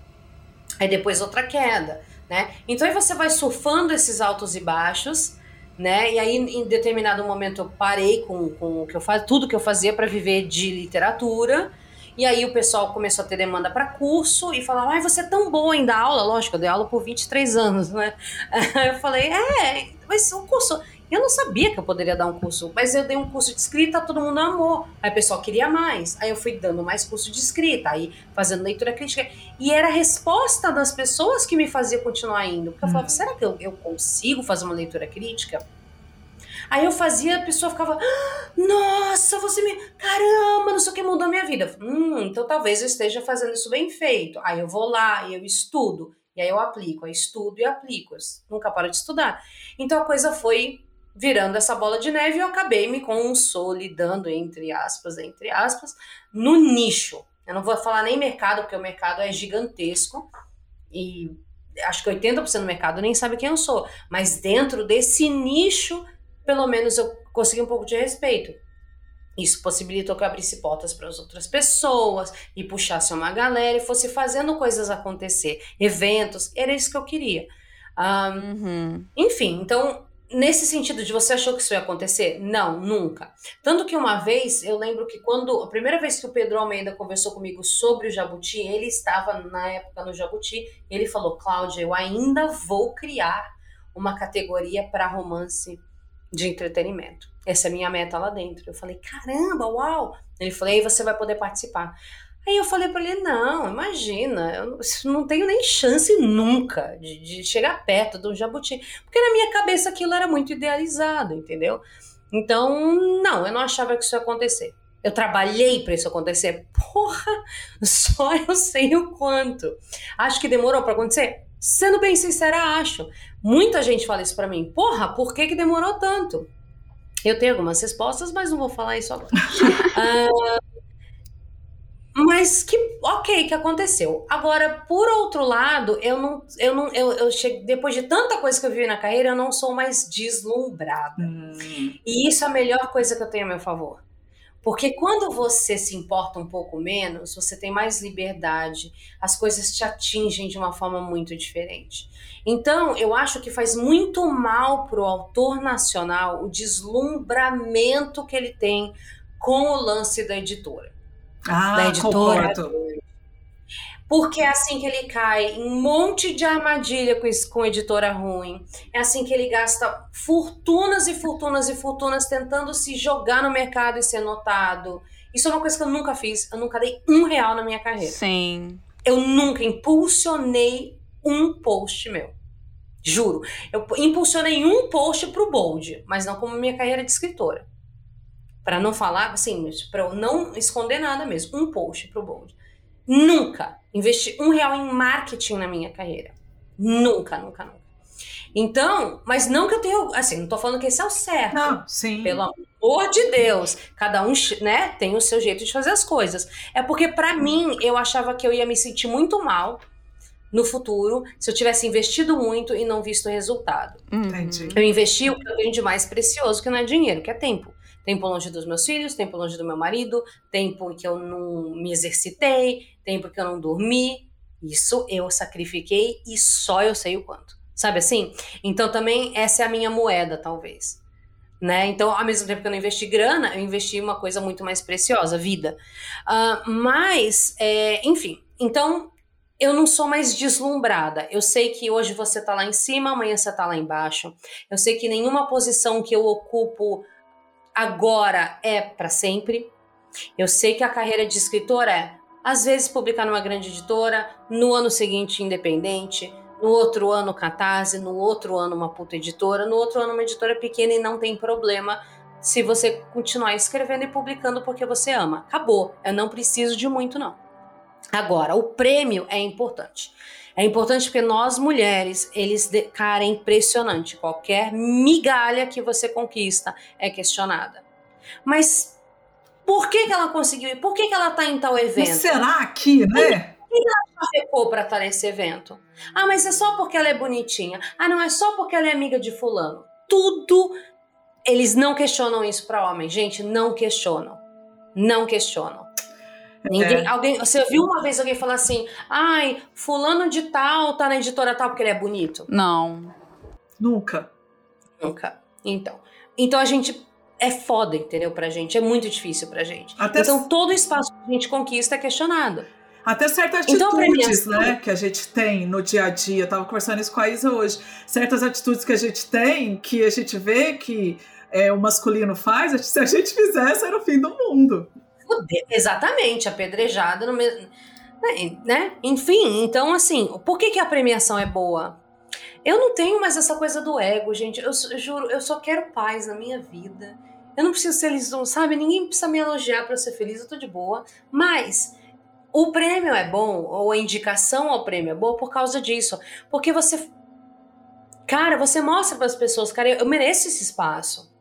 Aí depois outra queda, né? Então aí você vai surfando esses altos e baixos, né? E aí em determinado momento eu parei com, com o que eu fazia, tudo que eu fazia para viver de literatura. E aí o pessoal começou a ter demanda para curso e falava: "Ai, você é tão boa em dar aula". Lógico, eu dei aula por 23 anos, né? (laughs) eu falei: "É, mas o curso eu não sabia que eu poderia dar um curso, mas eu dei um curso de escrita, todo mundo amou. Aí o pessoal queria mais. Aí eu fui dando mais curso de escrita, aí fazendo leitura crítica. E era a resposta das pessoas que me fazia continuar indo. Porque eu falava, uhum. será que eu, eu consigo fazer uma leitura crítica? Aí eu fazia, a pessoa ficava, ah, nossa, você me. Caramba, não sei o que mudou a minha vida. Hum, então talvez eu esteja fazendo isso bem feito. Aí eu vou lá, eu estudo, e aí eu aplico, eu estudo e aplico. Eu nunca paro de estudar. Então a coisa foi virando essa bola de neve, eu acabei me consolidando, entre aspas, entre aspas, no nicho. Eu não vou falar nem mercado, porque o mercado é gigantesco e acho que 80% do mercado nem sabe quem eu sou. Mas dentro desse nicho, pelo menos eu consegui um pouco de respeito. Isso possibilitou que eu abrisse portas para as outras pessoas e puxasse uma galera e fosse fazendo coisas acontecer, eventos, era isso que eu queria. Um, uhum. Enfim, então Nesse sentido de você achou que isso ia acontecer? Não, nunca. Tanto que uma vez, eu lembro que quando a primeira vez que o Pedro Almeida conversou comigo sobre o Jabuti, ele estava na época no Jabuti, ele falou: "Cláudia, eu ainda vou criar uma categoria para romance de entretenimento. Essa é a minha meta lá dentro". Eu falei: "Caramba, uau". Ele falou: "Aí você vai poder participar". Aí eu falei para ele: não, imagina, eu não tenho nem chance nunca de, de, chegar perto do jabuti, porque na minha cabeça aquilo era muito idealizado, entendeu? Então, não, eu não achava que isso ia acontecer. Eu trabalhei para isso acontecer. Porra, (laughs) só eu sei o quanto. Acho que demorou para acontecer? Sendo bem sincera, acho. Muita gente fala isso para mim. Porra, por que, que demorou tanto? Eu tenho algumas respostas, mas não vou falar isso agora. uh, (laughs) Mas que, ok, que aconteceu. Agora, por outro lado, eu não, eu não, eu, eu cheguei, depois de tanta coisa que eu vivi na carreira, eu não sou mais deslumbrada. Hum. E isso é a melhor coisa que eu tenho a meu favor. Porque quando você se importa um pouco menos, você tem mais liberdade, as coisas te atingem de uma forma muito diferente. Então, eu acho que faz muito mal para o autor nacional o deslumbramento que ele tem com o lance da editora. Ah, da editora. Concordo. Porque é assim que ele cai em um monte de armadilha com, com editora ruim. É assim que ele gasta fortunas e fortunas e fortunas tentando se jogar no mercado e ser notado. Isso é uma coisa que eu nunca fiz. Eu nunca dei um real na minha carreira. Sim. Eu nunca impulsionei um post meu. Juro. Eu impulsionei um post pro Bold, mas não como minha carreira de escritora. Para não falar, assim, para eu não esconder nada mesmo. Um post pro Bold. Nunca investi um real em marketing na minha carreira. Nunca, nunca, nunca. Então, mas não que eu tenha, assim, não tô falando que esse é o certo. Não, sim. Pelo amor de Deus, cada um, né, tem o seu jeito de fazer as coisas. É porque para mim eu achava que eu ia me sentir muito mal no futuro se eu tivesse investido muito e não visto o resultado. Entendi. Eu investi o que eu tenho de mais precioso, que não é dinheiro, que é tempo. Tempo longe dos meus filhos, tempo longe do meu marido, tempo em que eu não me exercitei, tempo que eu não dormi. Isso eu sacrifiquei e só eu sei o quanto. Sabe assim? Então também essa é a minha moeda, talvez. Né? Então, ao mesmo tempo que eu não investi grana, eu investi uma coisa muito mais preciosa, vida. Uh, mas, é, enfim, então eu não sou mais deslumbrada. Eu sei que hoje você tá lá em cima, amanhã você tá lá embaixo. Eu sei que nenhuma posição que eu ocupo agora é para sempre. Eu sei que a carreira de escritor é, às vezes, publicar numa grande editora, no ano seguinte, independente, no outro ano, catarse, no outro ano, uma puta editora, no outro ano, uma editora pequena e não tem problema se você continuar escrevendo e publicando porque você ama. Acabou. Eu não preciso de muito, não. Agora, o prêmio é importante. É importante porque nós mulheres, eles, cara, é impressionante. Qualquer migalha que você conquista é questionada. Mas por que, que ela conseguiu? Por que, que ela tá em tal evento? Mas será que, né? Por que ela ficou para estar nesse evento? Ah, mas é só porque ela é bonitinha. Ah, não, é só porque ela é amiga de fulano. Tudo. Eles não questionam isso para homem. Gente, não questionam. Não questionam. Ninguém, é. alguém, você viu uma vez alguém falar assim, ai, fulano de tal tá na editora tal porque ele é bonito? Não. Nunca. Nunca. Então. Então a gente é foda, entendeu? Pra gente. É muito difícil pra gente. Até então todo espaço que a gente conquista é questionado. Até certas então, atitudes, então, né, que a gente tem no dia a dia. Eu tava conversando isso com a Isa hoje. Certas atitudes que a gente tem, que a gente vê que é, o masculino faz, se a gente fizesse, era o fim do mundo exatamente, apedrejada no mesmo. Né, né? Enfim, então assim, por que, que a premiação é boa? Eu não tenho mais essa coisa do ego, gente. Eu, eu juro, eu só quero paz na minha vida. Eu não preciso ser feliz, sabe? Ninguém precisa me elogiar para ser feliz, eu tô de boa. Mas o prêmio é bom, ou a indicação ao prêmio é boa por causa disso. Porque você. Cara, você mostra para as pessoas, cara, eu mereço esse espaço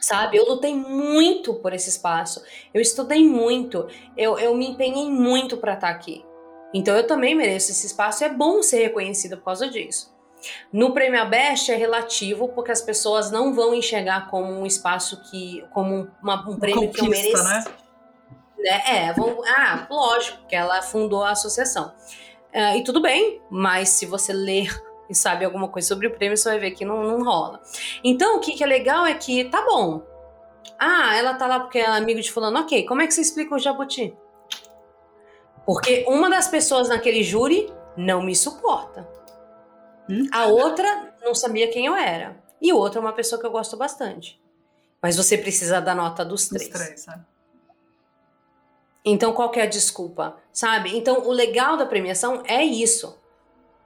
sabe? Eu lutei muito por esse espaço, eu estudei muito, eu, eu me empenhei muito para estar tá aqui. Então eu também mereço esse espaço e é bom ser reconhecida por causa disso. No prêmio Abest é relativo porque as pessoas não vão enxergar como um espaço que, como uma, um prêmio Conquista, que eu mereço. Né? né? É, vão, ah, lógico que ela fundou a associação. Uh, e tudo bem, mas se você ler e sabe alguma coisa sobre o prêmio, você vai ver que não, não rola. Então, o que, que é legal é que, tá bom. Ah, ela tá lá porque é amigo de fulano. Ok, como é que você explica o Jabuti? Porque uma das pessoas naquele júri não me suporta. Hum? A outra não sabia quem eu era. E outra é uma pessoa que eu gosto bastante. Mas você precisa da nota dos três. Dos três né? Então, qual que é a desculpa? Sabe? Então, o legal da premiação é isso,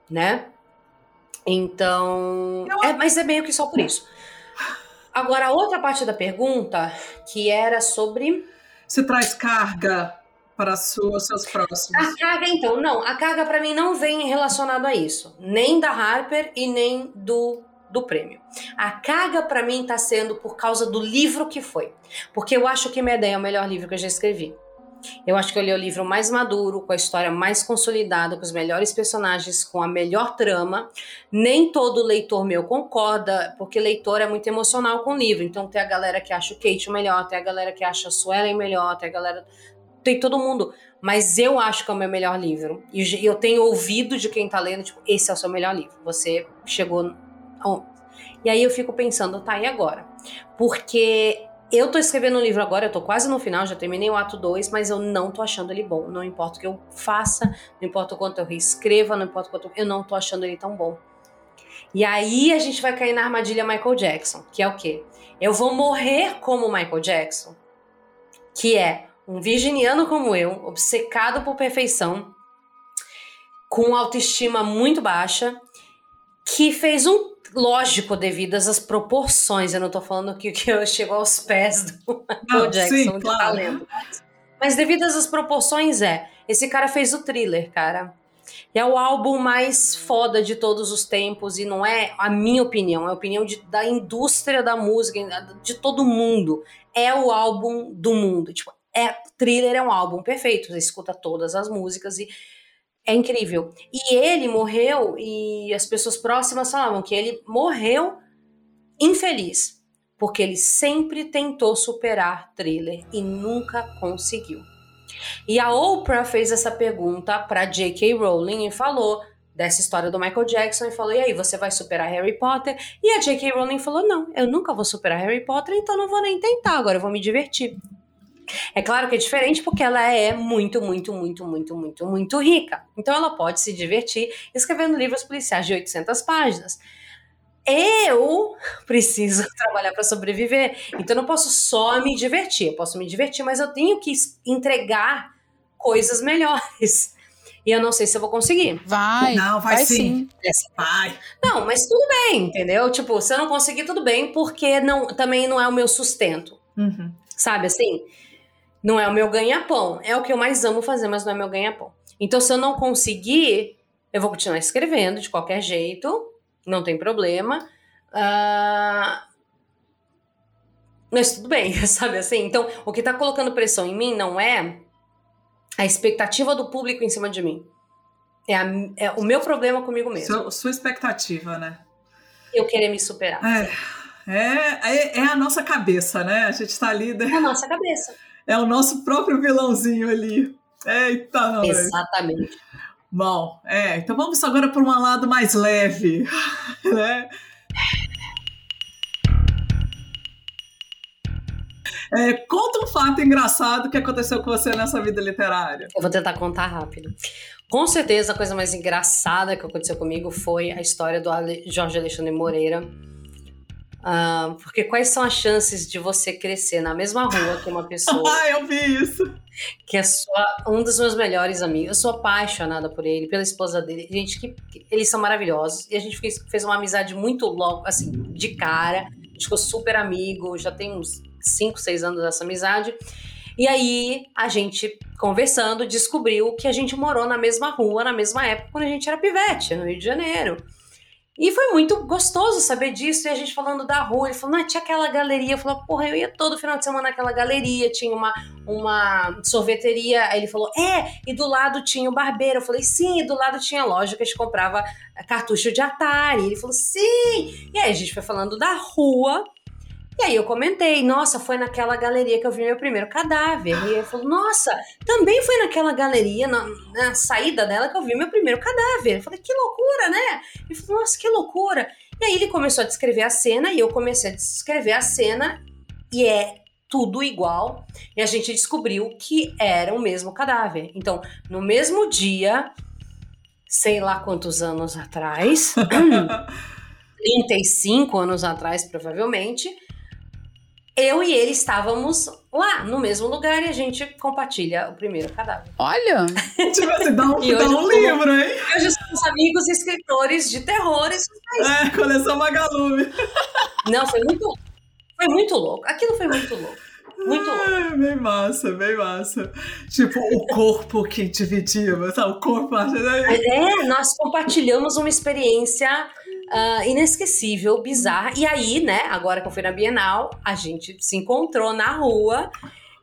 né? Então, é, mas é meio que só por isso. Agora, a outra parte da pergunta, que era sobre. Se traz carga para os seus próximos? A carga, então, não. A carga para mim não vem relacionado a isso. Nem da Harper e nem do, do prêmio. A carga para mim está sendo por causa do livro que foi. Porque eu acho que Medea é o melhor livro que eu já escrevi. Eu acho que eu li o livro mais maduro, com a história mais consolidada, com os melhores personagens, com a melhor trama. Nem todo leitor meu concorda, porque leitor é muito emocional com o livro. Então tem a galera que acha o Kate o melhor, tem a galera que acha a Suelen melhor, tem a galera. Tem todo mundo. Mas eu acho que é o meu melhor livro. E eu tenho ouvido de quem tá lendo, tipo, esse é o seu melhor livro. Você chegou. E aí eu fico pensando, tá, e agora? Porque eu tô escrevendo um livro agora, eu tô quase no final, já terminei o ato 2, mas eu não tô achando ele bom. Não importa o que eu faça, não importa o quanto eu reescreva, não importa o quanto eu não tô achando ele tão bom. E aí a gente vai cair na armadilha Michael Jackson, que é o quê? Eu vou morrer como Michael Jackson, que é um virginiano como eu, obcecado por perfeição, com autoestima muito baixa, que fez um lógico, devidas às proporções. Eu não tô falando que, que eu chego aos pés do (laughs) Michael Jackson sim, de claro. talento. Mas devidas às proporções, é. Esse cara fez o thriller, cara. E é o álbum mais foda de todos os tempos, e não é a minha opinião, é a opinião de, da indústria da música, de todo mundo. É o álbum do mundo. Tipo, é, thriller é um álbum perfeito. Você escuta todas as músicas e é incrível. E ele morreu, e as pessoas próximas falavam que ele morreu infeliz, porque ele sempre tentou superar thriller e nunca conseguiu. E a Oprah fez essa pergunta para J.K. Rowling e falou dessa história do Michael Jackson e falou: "E aí, você vai superar Harry Potter?" E a J.K. Rowling falou: "Não, eu nunca vou superar Harry Potter, então não vou nem tentar, agora eu vou me divertir." É claro que é diferente porque ela é muito, muito, muito, muito, muito, muito rica. Então ela pode se divertir escrevendo livros policiais de 800 páginas. Eu preciso (laughs) trabalhar para sobreviver, então eu não posso só me divertir. Eu posso me divertir, mas eu tenho que entregar coisas melhores. E eu não sei se eu vou conseguir. Vai. Não, vai, vai sim. sim. Vai. Não, mas tudo bem, entendeu? Tipo, se eu não conseguir, tudo bem, porque não, também não é o meu sustento. Uhum. Sabe assim? Não é o meu ganha-pão. É o que eu mais amo fazer, mas não é meu ganha-pão. Então, se eu não conseguir, eu vou continuar escrevendo de qualquer jeito, não tem problema. Uh... Mas tudo bem, (laughs) sabe assim? Então, o que tá colocando pressão em mim não é a expectativa do público em cima de mim. É, a, é o meu problema comigo mesmo. Sua, sua expectativa, né? Eu querer me superar. É, é, é, é, a nossa cabeça, né? A gente tá ali. Né? É a nossa cabeça é o nosso próprio vilãozinho ali. Eita, não. Exatamente. Bom, é, então vamos agora para um lado mais leve, (laughs) né? É, conta um fato engraçado que aconteceu com você nessa vida literária. Eu vou tentar contar rápido. Com certeza, a coisa mais engraçada que aconteceu comigo foi a história do Jorge Alexandre Moreira Uh, porque quais são as chances de você crescer na mesma rua que uma pessoa? (laughs) ah, eu vi isso! Que é sua, um dos meus melhores amigos. Eu sou apaixonada por ele, pela esposa dele. Gente, que, que eles são maravilhosos. E a gente fez, fez uma amizade muito logo, assim, de cara. A gente ficou super amigo. Já tem uns 5, 6 anos dessa amizade. E aí, a gente, conversando, descobriu que a gente morou na mesma rua, na mesma época, quando a gente era pivete, no Rio de Janeiro. E foi muito gostoso saber disso. E a gente falando da rua, ele falou, não, tinha aquela galeria. Eu falei, porra, eu ia todo final de semana naquela galeria, tinha uma, uma sorveteria. Aí ele falou, é, e do lado tinha o barbeiro. Eu falei, sim, e do lado tinha loja que a gente comprava cartucho de Atari. Ele falou, sim. E aí a gente foi falando da rua. E aí eu comentei, nossa, foi naquela galeria que eu vi meu primeiro cadáver. E ele falou, nossa, também foi naquela galeria, na, na saída dela, que eu vi meu primeiro cadáver. Eu falei, que loucura, né? Ele falou, nossa, que loucura. E aí ele começou a descrever a cena e eu comecei a descrever a cena e é tudo igual. E a gente descobriu que era o mesmo cadáver. Então, no mesmo dia, sei lá quantos anos atrás, (laughs) 35 anos atrás, provavelmente, eu e ele estávamos lá, no mesmo lugar, e a gente compartilha o primeiro cadáver. Olha! (laughs) tipo assim, dá um, dá um livro, hein? Hoje somos amigos e escritores de terror. É, coleção Magalume. Não, foi muito, foi muito louco. Aquilo foi muito louco. Muito louco. É, bem massa, bem massa. Tipo, o corpo que dividia, sabe? O corpo. Né? É, nós compartilhamos uma experiência uh, inesquecível, bizarra. E aí, né, agora que eu fui na Bienal, a gente se encontrou na rua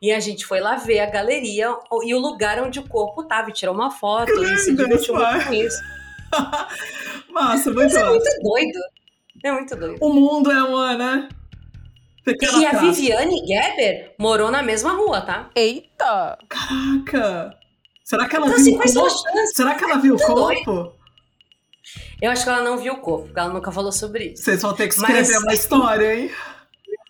E a gente foi lá ver a galeria e o lugar onde o corpo tava, e tirou uma foto e se divertiu muito com isso. (laughs) Massa, muito Isso é muito doido. É muito doido. O mundo é uma, né? Pequena E a. Viviane Geber morou na mesma rua, tá? Eita! Caraca! Será que ela Então, viu assim, o corpo? Será que ela viu o corpo? Eu acho que ela não viu o corpo, porque ela nunca falou sobre isso. Vocês vão ter que escrever Mas- uma história, hein?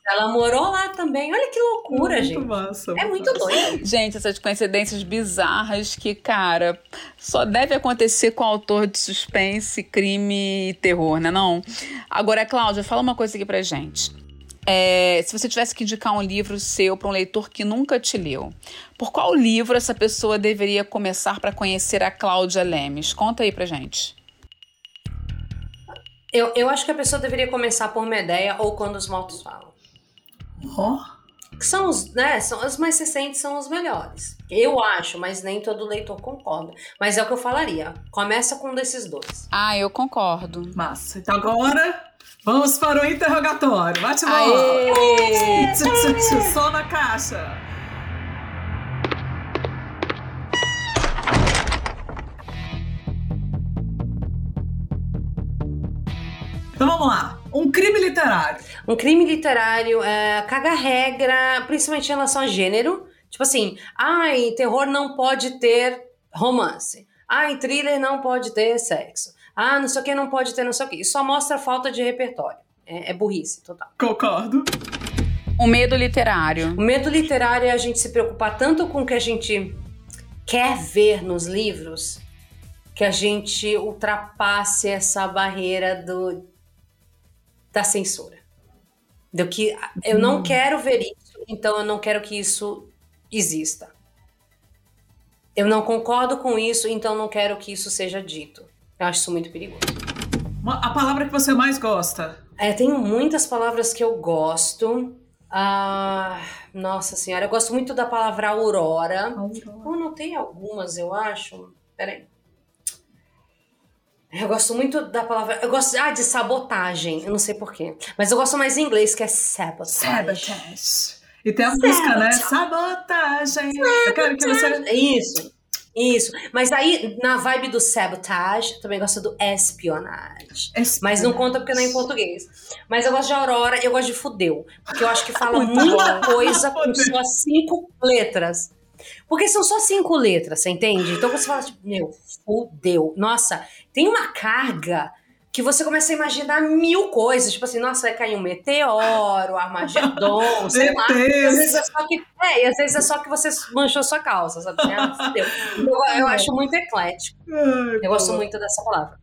Ela morou lá também. Olha que loucura, muito gente. Massa, É muito massa. doido. Gente, essas coincidências bizarras que, cara, só deve acontecer com autor de suspense, crime e terror, né não? Agora, Cláudia, fala uma coisa aqui pra gente. É, se você tivesse que indicar um livro seu para um leitor que nunca te leu, por qual livro essa pessoa deveria começar para conhecer a Cláudia Lemes? Conta aí pra gente. Eu, eu acho que a pessoa deveria começar por Medeia ou Quando os Mortos Falam. Ó, Que são os, né, são os mais recentes, são os melhores. Eu acho, mas nem todo leitor concorda. Mas é o que eu falaria. Começa com um desses dois. Ah, eu concordo. massa. Então agora, vamos para o interrogatório. Bate bola! Aê! Som na caixa. Então vamos lá. Um crime literário. Um crime literário é, caga regra, principalmente em relação a gênero. Tipo assim, ai, terror não pode ter romance. Ai, thriller não pode ter sexo. Ah, não sei o que, não pode ter não sei o que. Isso só mostra falta de repertório. É, é burrice, total. Concordo. O medo literário. O medo literário é a gente se preocupar tanto com o que a gente quer ver nos livros, que a gente ultrapasse essa barreira do, da censura. Do que eu não quero ver isso, então eu não quero que isso exista. Eu não concordo com isso, então não quero que isso seja dito. Eu acho isso muito perigoso. A palavra que você mais gosta. É, tenho muitas palavras que eu gosto. Ah, nossa senhora, eu gosto muito da palavra aurora. Eu anotei algumas, eu acho. Peraí. Eu gosto muito da palavra. Eu gosto ah, de sabotagem. Eu não sei porquê. Mas eu gosto mais em inglês, que é sabotage. Sabotage. E tem a música, né? Sabotagem. Eu quero que você. Isso. Isso. Mas aí, na vibe do sabotage, eu também gosto do espionage. Mas não conta porque não é em português. Mas eu gosto de Aurora, eu gosto de Fudeu. Porque eu acho que (laughs) fala muita coisa com só cinco letras. Porque são só cinco letras, você entende? Então você fala, tipo, meu, fudeu. Nossa, tem uma carga que você começa a imaginar mil coisas. Tipo assim, nossa, vai cair um meteoro, Armagedon, (laughs) sei lá. E às vezes é só que, é, e às vezes é só que você manchou sua calça, sabe? Assim, ah, fudeu. Eu, eu acho muito eclético. Eu gosto muito dessa palavra.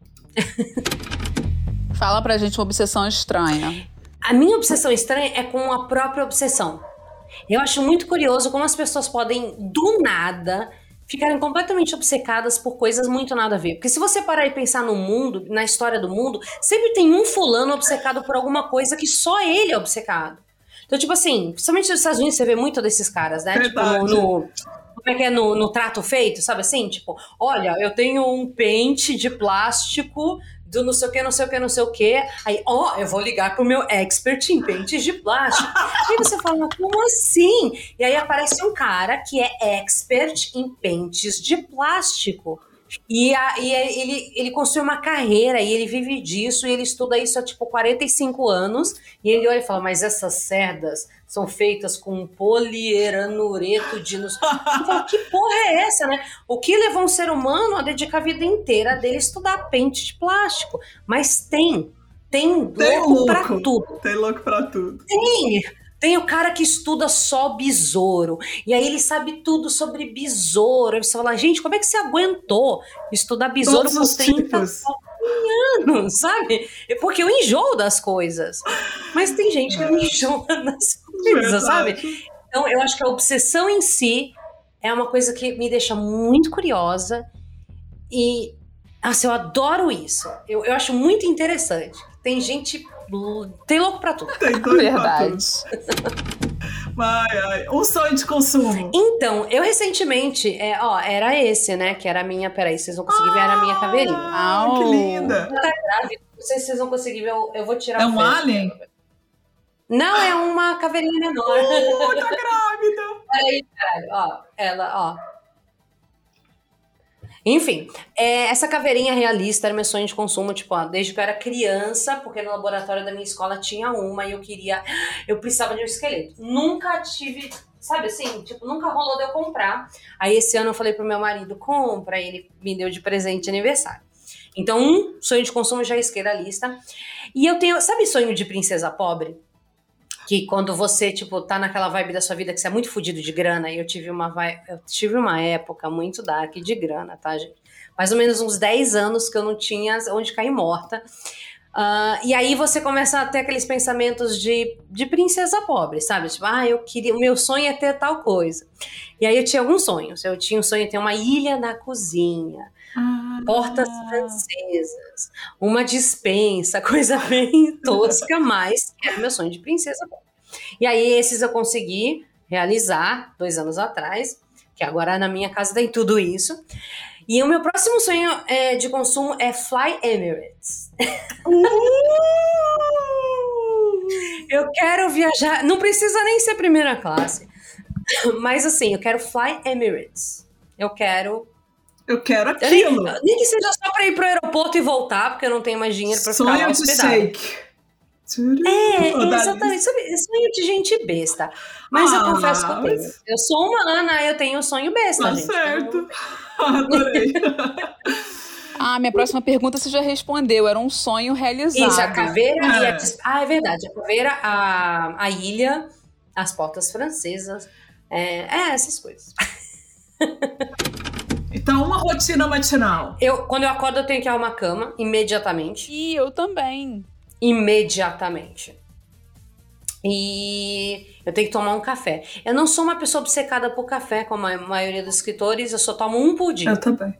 Fala pra gente uma obsessão estranha. A minha obsessão estranha é com a própria obsessão. Eu acho muito curioso como as pessoas podem, do nada, ficarem completamente obcecadas por coisas muito nada a ver. Porque se você parar e pensar no mundo, na história do mundo, sempre tem um fulano obcecado por alguma coisa que só ele é obcecado. Então, tipo assim, principalmente nos Estados Unidos, você vê muito desses caras, né? Tipo, no, Verdade. no- como é que é no, no trato feito, sabe assim? Tipo, olha, eu tenho um pente de plástico do não sei o que, não sei o que, não sei o que. Aí, ó, eu vou ligar pro meu expert em pentes de plástico. (laughs) aí você fala, como assim? E aí aparece um cara que é expert em pentes de plástico. E, a- e é- ele, ele construiu uma carreira e ele vive disso e ele estuda isso há tipo 45 anos. E ele olha e fala: Mas essas cerdas são feitas com polieranureto de. nos-" (laughs) Eu falo, que porra é essa, né? O que levou um ser humano a dedicar a vida inteira dele a estudar pente de plástico? Mas tem. Tem, Tem louco pra louco. tudo. Tem louco pra tudo. Tem! Tem o cara que estuda só besouro. E aí ele sabe tudo sobre besouro. Aí você fala, gente, como é que você aguentou estudar besouro Todos por os 30 tipos. anos, (laughs) sabe? É porque eu enjoo das coisas. Mas tem gente que não enjoa (laughs) das coisas, sabe? Verdade. Então eu acho que a obsessão em si é uma coisa que me deixa muito curiosa. E, assim, eu adoro isso. Eu, eu acho muito interessante. Tem gente. Tem louco pra tudo. Tem doido Verdade. pra tudo. Ai, ai. Um sonho de consumo. Então, eu recentemente, é, ó, era esse, né? Que era a minha. Peraí, vocês vão conseguir ver, era a minha caveirinha. Ah, que linda. Tá grávida. Não sei se vocês vão conseguir ver. Eu, eu vou tirar É um fecho. alien? Não, é uma caveirinha menor. Oh, tá grávida. (laughs) Peraí, caralho. Ó, ela, ó. Enfim, é, essa caveirinha realista era meu sonho de consumo, tipo, ó, desde que eu era criança, porque no laboratório da minha escola tinha uma e eu queria. (gasps) Eu precisava de um esqueleto. Nunca tive. Sabe assim? Tipo, nunca rolou de eu comprar. Aí esse ano eu falei pro meu marido, compra, e ele me deu de presente de aniversário. Então, um sonho de consumo já esquerda lista. E eu tenho, sabe sonho de princesa pobre? Que quando você, tipo, tá naquela vibe da sua vida que você é muito fodido de grana, e eu tive uma vibe, eu tive uma época muito dark de grana, tá, gente? Mais ou menos uns 10 anos que eu não tinha onde cair morta. Uh, e aí você começa a ter aqueles pensamentos de, de princesa pobre, sabe? Tipo, ah, eu queria, o meu sonho é ter tal coisa. E aí eu tinha alguns sonhos. Eu tinha um sonho de ter uma ilha na cozinha, ah. Portas francesas, uma dispensa, (laughs) coisa bem tosca, mas era meu sonho de princesa. E aí esses eu consegui realizar dois anos atrás, que agora na minha casa tem tudo isso. E o meu próximo sonho é, de consumo é Fly Emirates. Uh! eu quero viajar, não precisa nem ser primeira classe, mas assim, eu quero Fly Emirates. Eu quero eu quero aquilo. Nem, nem que seja só pra ir pro aeroporto e voltar, porque eu não tenho mais dinheiro pra sonho ficar hospedado. Sonho de shake. É, exatamente. Sabe, sonho de gente besta. Mas ah, eu confesso que eu tenho. Eu sou humana, eu tenho um sonho besta, tá gente. certo. Adorei. (laughs) Ah, minha próxima pergunta você já respondeu. Era um sonho realizado. Isso, a caveira é. e a... Ah, é verdade. A caveira, a, a ilha, as portas francesas. É, é essas coisas. (laughs) Então, uma rotina matinal. Eu, quando eu acordo, eu tenho que arrumar a cama imediatamente. E eu também. Imediatamente. E eu tenho que tomar um café. Eu não sou uma pessoa obcecada por café, como a maioria dos escritores, eu só tomo um por dia. Eu também.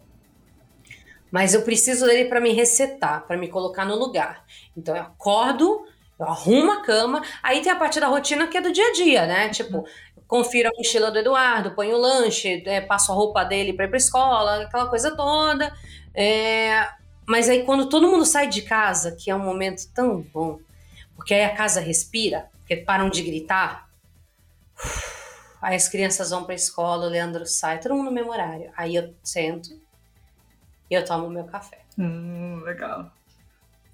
Mas eu preciso dele para me resetar, para me colocar no lugar. Então eu acordo, eu arrumo a cama, aí tem a parte da rotina que é do dia a dia, né? Tipo, confiro a mochila do Eduardo, ponho o lanche, é, passo a roupa dele para ir para escola, aquela coisa toda. É, mas aí quando todo mundo sai de casa, que é um momento tão bom, porque aí a casa respira, porque param de gritar. Aí as crianças vão para escola, o Leandro sai, todo mundo no mesmo horário. Aí eu sento e eu tomo meu café. Hum, legal.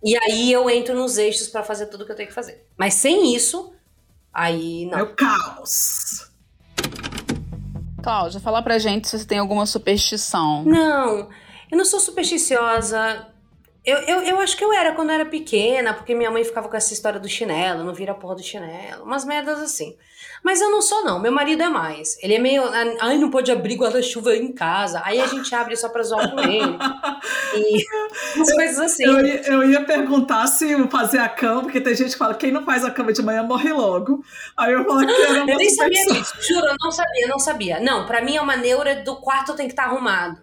E aí eu entro nos eixos para fazer tudo que eu tenho que fazer. Mas sem isso, aí não. É o caos. Cláudia, fala pra gente se você tem alguma superstição. Não, eu não sou supersticiosa. Eu, eu, eu acho que eu era quando eu era pequena, porque minha mãe ficava com essa história do chinelo, não vira a porra do chinelo, umas merdas assim. Mas eu não sou, não. Meu marido é mais. Ele é meio. Ai, não pode abrir guarda-chuva em casa. Aí a gente abre só pra zoar com ele. E (laughs) umas coisas assim. Eu, eu, ia perguntar se fazer a cama, porque tem gente que fala: quem não faz a cama de manhã morre logo. Aí eu falo que era uma Eu nem sabia disso. Juro, eu não sabia, não sabia. Não, pra mim é uma neura do quarto tem que estar tá arrumado.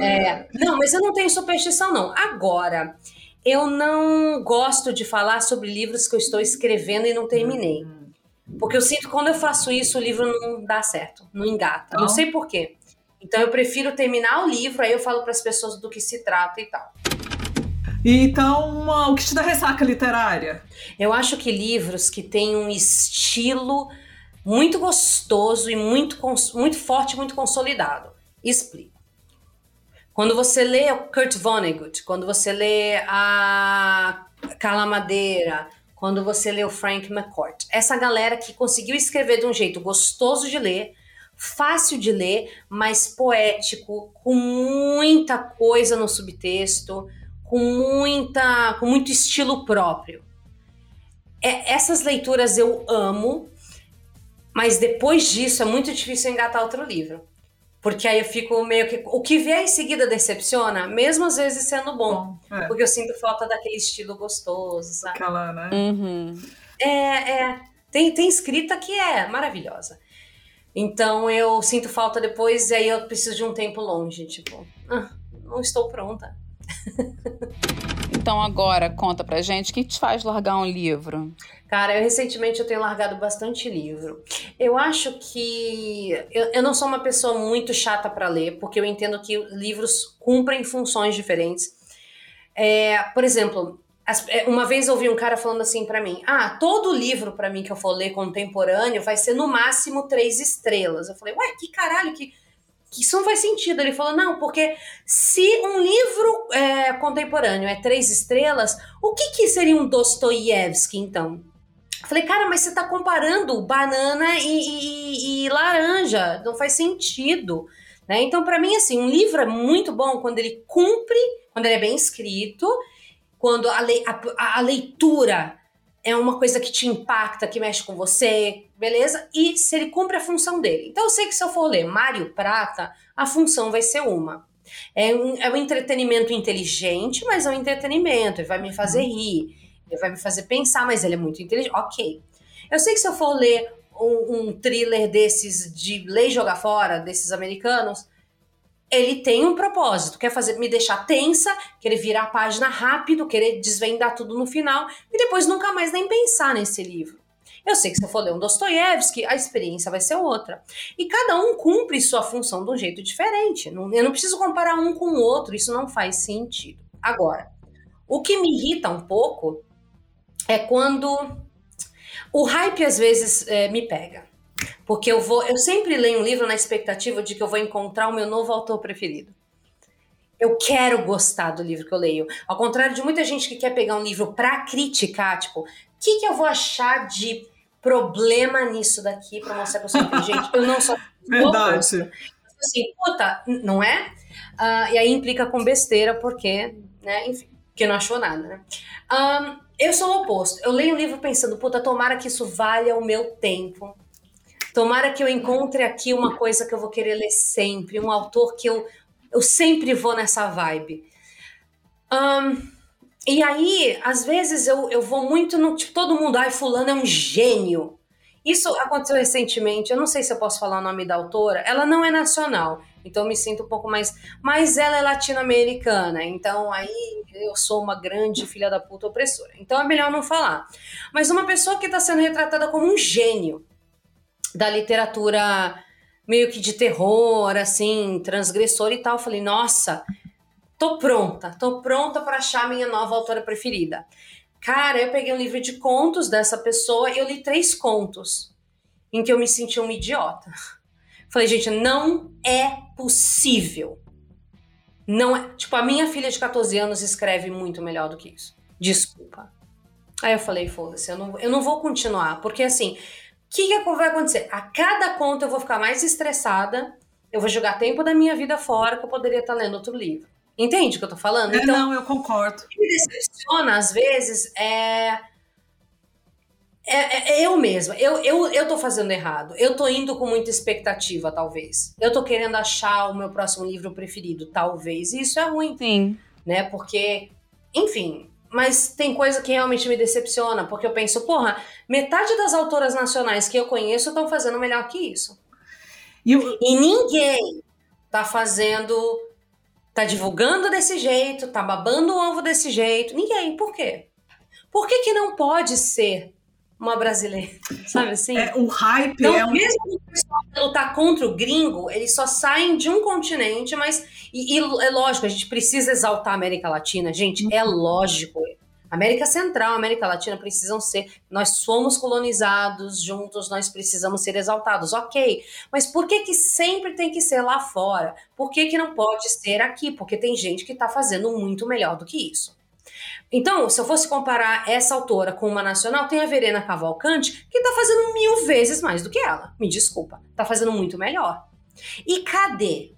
É, não, mas eu não tenho superstição, não. Agora. Eu não gosto de falar sobre livros que eu estou escrevendo e não terminei. Hum. Porque eu sinto que quando eu faço isso, o livro não dá certo, não engata. Não, não sei porquê. Então eu prefiro terminar o livro, aí eu falo para as pessoas do que se trata e tal. Então, o que te dá ressaca literária? Eu acho que livros que têm um estilo muito gostoso e muito, muito forte, muito consolidado. Explico. Quando você lê o Kurt Vonnegut, quando você lê a Carla Madeira, quando você lê o Frank McCourt. Essa galera que conseguiu escrever de um jeito gostoso de ler, fácil de ler, mas poético, com muita coisa no subtexto, com muita, com muito estilo próprio. É, essas leituras eu amo, mas depois disso é muito difícil engatar outro livro. Porque aí eu fico meio que. O que vier em seguida decepciona, mesmo às vezes sendo bom. bom é. Porque eu sinto falta daquele estilo gostoso, sabe? Aquela, né? Uhum. É, é. Tem, tem escrita que é maravilhosa. Então eu sinto falta depois, e aí eu preciso de um tempo longe. Tipo, ah, não estou pronta. (laughs) então agora conta pra gente o que te faz largar um livro. Cara, eu recentemente eu tenho largado bastante livro. Eu acho que eu, eu não sou uma pessoa muito chata para ler, porque eu entendo que livros cumprem funções diferentes. É, por exemplo, É, uma vez ouvi um cara falando assim para mim: ah, todo livro para mim que eu for ler contemporâneo vai ser no máximo três estrelas. Eu falei, ué, que caralho, que, que isso não faz sentido. Ele falou, não, porque se um livro é, contemporâneo é três estrelas, o que, que seria um Dostoiévski, então? Falei, cara, mas você tá comparando banana e, e, e laranja, não faz sentido. Né? Então, para mim, assim, um livro é muito bom quando ele cumpre, quando ele é bem escrito quando a, le, a, a leitura é uma coisa que te impacta, que mexe com você, beleza? E se ele cumpre a função dele. Então eu sei que se eu for ler Mário Prata, a função vai ser uma. É um, é um entretenimento inteligente, mas é um entretenimento, ele vai me fazer uhum. rir, ele vai me fazer pensar, mas ele é muito inteligente. Ok. Eu sei que se eu for ler um, um thriller desses de lei jogar fora, desses americanos, ele tem um propósito, quer fazer me deixar tensa, querer virar a página rápido, querer desvendar tudo no final e depois nunca mais nem pensar nesse livro. Eu sei que se eu for ler um Dostoiévski, a experiência vai ser outra. E cada um cumpre sua função de um jeito diferente. Eu não preciso comparar um com o outro, isso não faz sentido. Agora, o que me irrita um pouco é quando o hype às vezes é, me pega. Porque eu vou, eu sempre leio um livro na expectativa de que eu vou encontrar o meu novo autor preferido. Eu quero gostar do livro que eu leio. Ao contrário de muita gente que quer pegar um livro para criticar, tipo, o que, que eu vou achar de problema nisso daqui para mostrar que eu sou inteligente? (laughs) Eu não sou. Verdade. Assim, puta, não é? Uh, e aí implica com besteira, porque, né, enfim, porque não achou nada, né? Um, eu sou o oposto. Eu leio um livro pensando, puta, tomara que isso valha o meu tempo Tomara que eu encontre aqui uma coisa que eu vou querer ler sempre, um autor que eu, eu sempre vou nessa vibe. Um, e aí, às vezes, eu, eu vou muito no. Tipo, todo mundo, ai, Fulano é um gênio. Isso aconteceu recentemente, eu não sei se eu posso falar o nome da autora. Ela não é nacional, então me sinto um pouco mais. Mas ela é latino-americana, então aí eu sou uma grande filha da puta opressora. Então é melhor não falar. Mas uma pessoa que está sendo retratada como um gênio da literatura meio que de terror, assim, transgressor e tal. Falei, nossa, tô pronta, tô pronta para achar minha nova autora preferida. Cara, eu peguei um livro de contos dessa pessoa e eu li três contos em que eu me senti uma idiota. (laughs) Falei, gente, não é possível. Não é. Tipo, a minha filha de 14 anos escreve muito melhor do que isso. Desculpa. Aí eu falei, foda-se, eu não, eu não vou continuar. Porque assim, o que, que vai acontecer? A cada conta eu vou ficar mais estressada, eu vou jogar tempo da minha vida fora que eu poderia estar lendo outro livro. Entende o que eu tô falando? É, então, não, eu concordo. O que me decepciona, às vezes, é... É, é, é, eu mesma. Eu, eu, eu tô fazendo errado. Eu tô indo com muita expectativa, talvez. Eu tô querendo achar o meu próximo livro preferido, talvez. E isso é ruim. Sim. Né? Porque, enfim, mas tem coisa que realmente me decepciona, porque eu penso, porra, metade das autoras nacionais que eu conheço estão fazendo melhor que isso. E, eu... e ninguém tá fazendo, tá divulgando desse jeito, tá babando o ovo desse jeito. Ninguém. Por quê? Por que, que não pode ser uma brasileira, (laughs) sabe assim? É, o hype então, é um... mesmo que o pessoal lutar contra o gringo, eles só saem de um continente, mas e, e, é lógico, a gente precisa exaltar a América Latina, gente, é lógico. América Central, América Latina precisam ser, nós somos colonizados juntos, nós precisamos ser exaltados, ok. Mas por que que sempre tem que ser lá fora? Por que que não pode ser aqui? Porque tem gente que está fazendo muito melhor do que isso. Então, se eu fosse comparar essa autora com uma nacional, tem a Verena Cavalcante, que tá fazendo mil vezes mais do que ela. Me desculpa. Tá fazendo muito melhor. E cadê?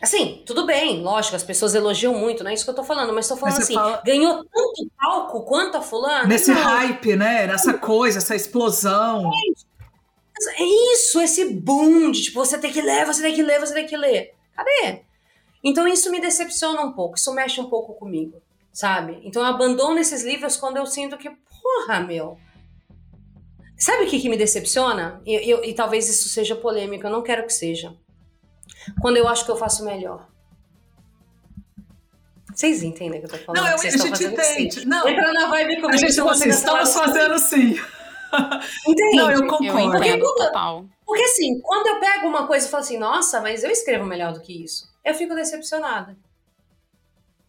Assim, tudo bem, lógico, as pessoas elogiam muito, não é isso que eu tô falando, mas tô falando mas assim, fala... ganhou tanto palco quanto a fulana? Nesse não. hype, né? Nessa coisa, essa explosão. É isso, esse boom de tipo, você tem que ler, você tem que ler, você tem que ler. Cadê? Então isso me decepciona um pouco, isso mexe um pouco comigo sabe? Então eu abandono esses livros quando eu sinto que, porra, meu. Sabe o que, que me decepciona? E, e, e talvez isso seja polêmico, eu não quero que seja. Quando eu acho que eu faço melhor. Vocês entendem o que eu tô falando? Não, eu, a gente entende. Não, Entra na vibe comigo. A gente então assim, estamos fazendo sim. Entende? Não, eu concordo. Eu porque, total. porque assim, quando eu pego uma coisa e falo assim, nossa, mas eu escrevo melhor do que isso, eu fico decepcionada.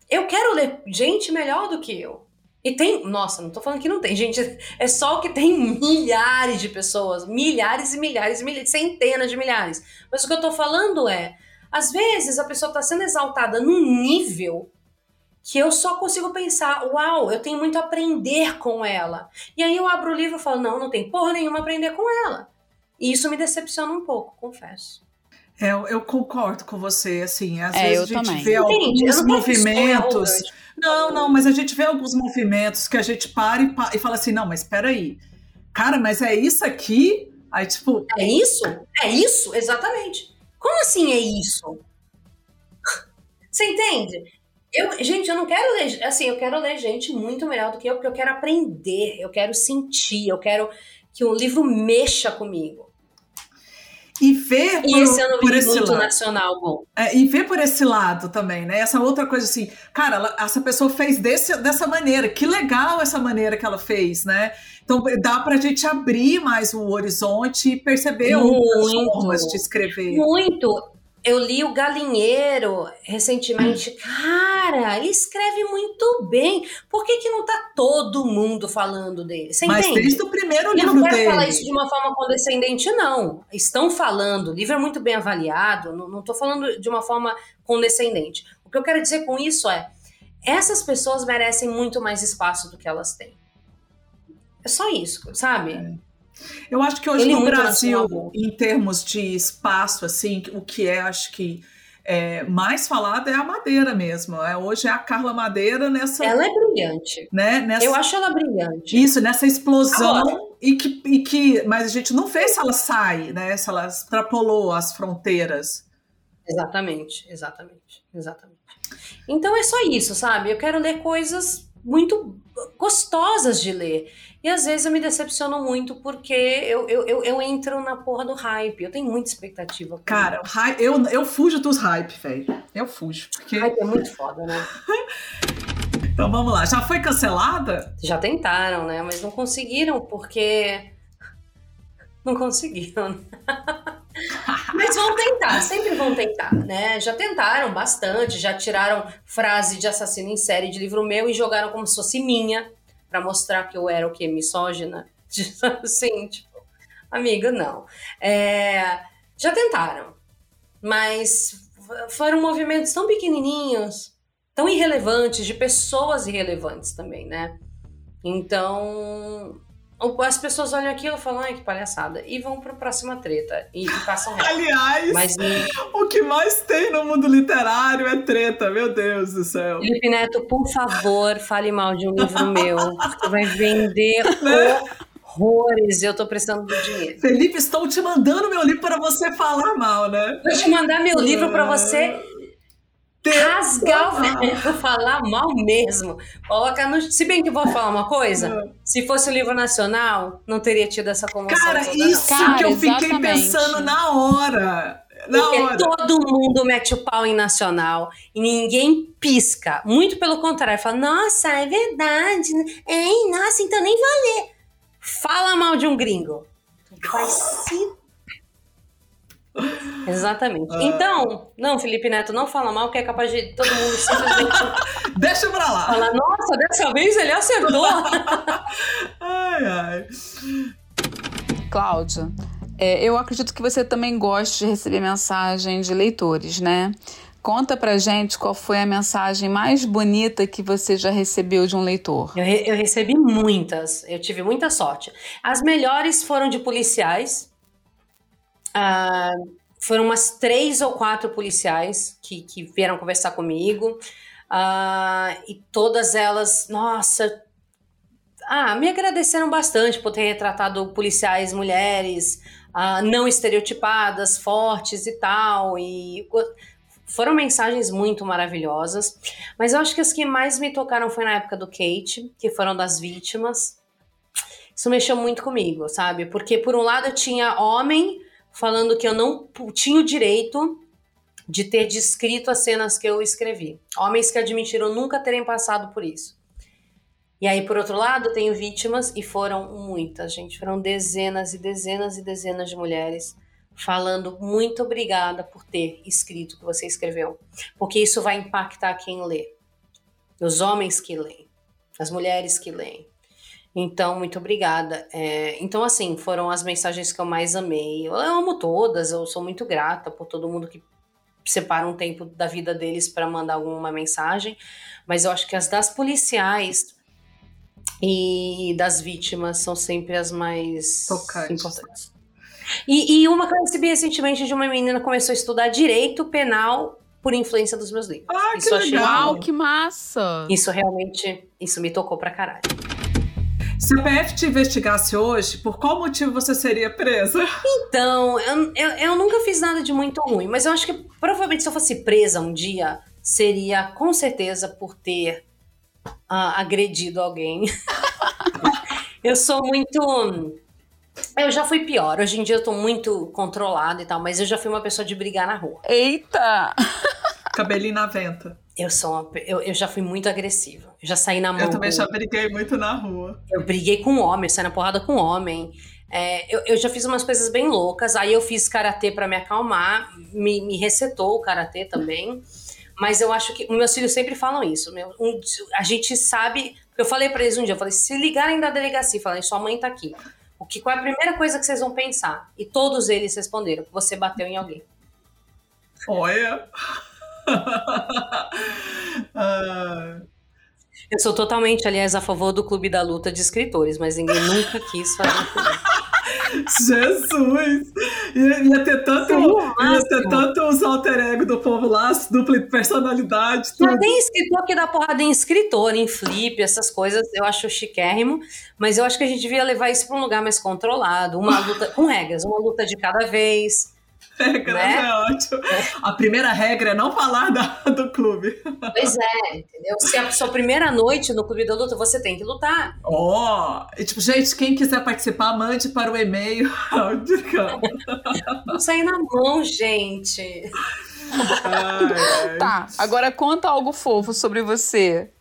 Eu quero ler gente melhor do que eu. E tem, nossa, não tô falando que não tem, (laughs) gente, é só que tem milhares de pessoas, milhares e milhares e milhares, centenas de milhares. Mas o que eu tô falando é, às vezes a pessoa tá sendo exaltada num nível que eu só consigo pensar, uau, eu tenho muito a aprender com ela. E aí eu abro o livro e falo, não, não tem porra nenhuma a aprender com ela. E isso me decepciona um pouco, confesso. É, eu, eu concordo com você, assim, às é, vezes a gente também. vê Entendi, alguns movimentos. Não, não, mas a gente vê alguns movimentos que a gente para e, e fala assim, não, mas espera aí. Cara, mas é isso aqui? Aí, tipo. É isso? É isso? Exatamente. Como assim é isso? Você entende? Eu, gente, eu não quero ler, assim, eu quero ler gente muito melhor do que eu, porque eu quero aprender, eu quero sentir, eu quero que o livro mexa comigo. E ver por, e esse ano por esse muito lado. nacional bom. É, e ver por esse lado também, né? Essa outra coisa assim, cara, ela, essa pessoa fez desse, dessa maneira, que legal essa maneira que ela fez, né? Então dá pra gente abrir mais o horizonte e perceber muito, outras formas de escrever. Muito eu li o Galinheiro recentemente. Cara, ele escreve muito bem. Por que, que não tá todo mundo falando dele? Você Mas entende? desde o primeiro livro Eu não quero dele. falar isso de uma forma condescendente, não. Estão falando, o livro é muito bem avaliado, não, não tô falando de uma forma condescendente. O que eu quero dizer com isso é, essas pessoas merecem muito mais espaço do que elas têm. É só isso, sabe? É. Eu acho que hoje Ele no Brasil, em termos de espaço, assim, o que é, acho que é, mais falado é a Madeira mesmo. É, hoje é a Carla Madeira nessa. Ela é brilhante. Né, nessa, Eu acho ela brilhante. Isso, nessa explosão. E que, e que, mas a gente não vê se ela sai, né? Se ela extrapolou as fronteiras. Exatamente, exatamente, exatamente. Então é só isso, sabe? Eu quero ler coisas muito gostosas de ler. E às vezes eu me decepciono muito porque eu, eu, eu, eu entro na porra do hype. Eu tenho muita expectativa. Cara, eu, eu fujo dos hype, velho. Eu fujo. Porque... Hype é muito foda, né? (laughs) então vamos lá. Já foi cancelada? Já tentaram, né? Mas não conseguiram porque. (laughs) Não conseguiram. (laughs) Mas vão tentar, sempre vão tentar, né? Já tentaram bastante, já tiraram frase de assassino em série de livro meu e jogaram como se fosse minha para mostrar que eu era o que misógina, (laughs) assim, tipo, amiga, não. É, já tentaram, mas foram movimentos tão pequenininhos, tão irrelevantes, de pessoas irrelevantes também, né? Então, as pessoas olham aquilo e falam, ai, que palhaçada. E vão para a próxima treta. E, e passam reto. Aliás, Mas, o que mais tem no mundo literário é treta, meu Deus do céu. Felipe Neto, por favor, fale mal de um livro meu. Porque vai vender (laughs) né? horrores. Eu tô precisando do dinheiro. Felipe, estou te mandando meu livro para você falar mal, né? Vou te mandar meu livro para você rasgar o veneno, falar mal mesmo. Coloca no... Se bem que eu vou falar uma coisa, é. se fosse o livro nacional, não teria tido essa comoção. Cara, toda, isso Cara, que eu exatamente. fiquei pensando na hora. Na Porque hora. todo mundo mete o pau em nacional e ninguém pisca. Muito pelo contrário, fala: Nossa, é verdade. Hein, nossa, então nem vou ler. Fala mal de um gringo. Vai (gasps) se Exatamente. Ah. Então, não, Felipe Neto, não fala mal, que é capaz de todo mundo simplesmente. (laughs) Deixa pra lá. Falar, nossa, dessa vez ele acertou. (laughs) ai, ai. Cláudia, é, eu acredito que você também gosta de receber mensagem de leitores, né? Conta pra gente qual foi a mensagem mais bonita que você já recebeu de um leitor. Eu, re eu recebi muitas, eu tive muita sorte. As melhores foram de policiais, Uh, foram umas três ou quatro policiais que, que vieram conversar comigo. Uh, e todas elas, nossa, ah, me agradeceram bastante por ter retratado policiais mulheres uh, não estereotipadas, fortes e tal. E foram mensagens muito maravilhosas. Mas eu acho que as que mais me tocaram foi na época do Kate, que foram das vítimas. Isso mexeu muito comigo, sabe? Porque por um lado eu tinha homem falando que eu não tinha o direito de ter descrito as cenas que eu escrevi. Homens que admitiram nunca terem passado por isso. E aí, por outro lado, tenho vítimas, e foram muitas, gente. Foram dezenas e dezenas e dezenas de mulheres falando muito obrigada por ter escrito o que você escreveu. Porque isso vai impactar quem lê. Os homens que leem. as mulheres que leem. Então, muito obrigada. É, então, assim, foram as mensagens que eu mais amei. Eu amo todas, eu sou muito grata por todo mundo que separa um tempo da vida deles para mandar alguma mensagem, mas eu acho que as das policiais e das vítimas são sempre as mais Tocantes. importantes. E, e, uma que eu recebi recentemente de uma menina que começou a estudar direito penal por influência dos meus livros. Ah, isso que legal! que massa! Isso realmente, isso me tocou pra caralho. Se a PF te investigasse hoje, por qual motivo você seria presa? Então, eu, eu, eu, nunca fiz nada de muito ruim, mas eu acho que provavelmente se eu fosse presa um dia, seria com certeza por ter uh, agredido alguém. (laughs) eu sou muito. Eu já fui pior. Hoje em dia eu tô muito controlada e tal, mas eu já fui uma pessoa de brigar na rua. Eita! Cabelinho na venta. Eu sou uma, eu, eu já fui muito agressiva. Eu já saí na mão. Eu também com... já briguei muito na rua. Eu briguei com homem, eu saí na porrada com homem. É, eu, eu, já fiz umas coisas bem loucas. Aí eu fiz karatê para me acalmar, me, me resetou o karatê também. Mas eu acho que meus filhos sempre falam isso. Meu, um, a gente sabe. Eu falei para eles um dia, eu falei: se ligarem da delegacia falarem, sua mãe tá aqui. O que, qual é a primeira coisa que vocês vão pensar? E todos eles responderam: você bateu em alguém. Olha! (laughs) Eu sou totalmente, aliás, a favor do clube da luta de escritores, mas ninguém nunca quis fazer Jesus! Ia, ia, ter tanto, ia ter tanto os alter ego do povo lá, dupla personalidade. Tudo. Tem escritor que dá porrada em escritor, em flip, essas coisas, eu acho chiquérrimo, mas eu acho que a gente devia levar isso para um lugar mais controlado, uma luta com regras, uma luta de cada vez. (laughs) Regra né? é ótimo. A primeira regra é não falar da, (laughs) do clube. Pois é, entendeu? Se é a sua primeira noite no clube da luta, você tem que lutar. Ó, oh, tipo, gente, quem quiser participar, mande para o e-mail. não sair na mão, gente. (laughs) Ai, ai. Tá, agora conta algo fofo sobre você.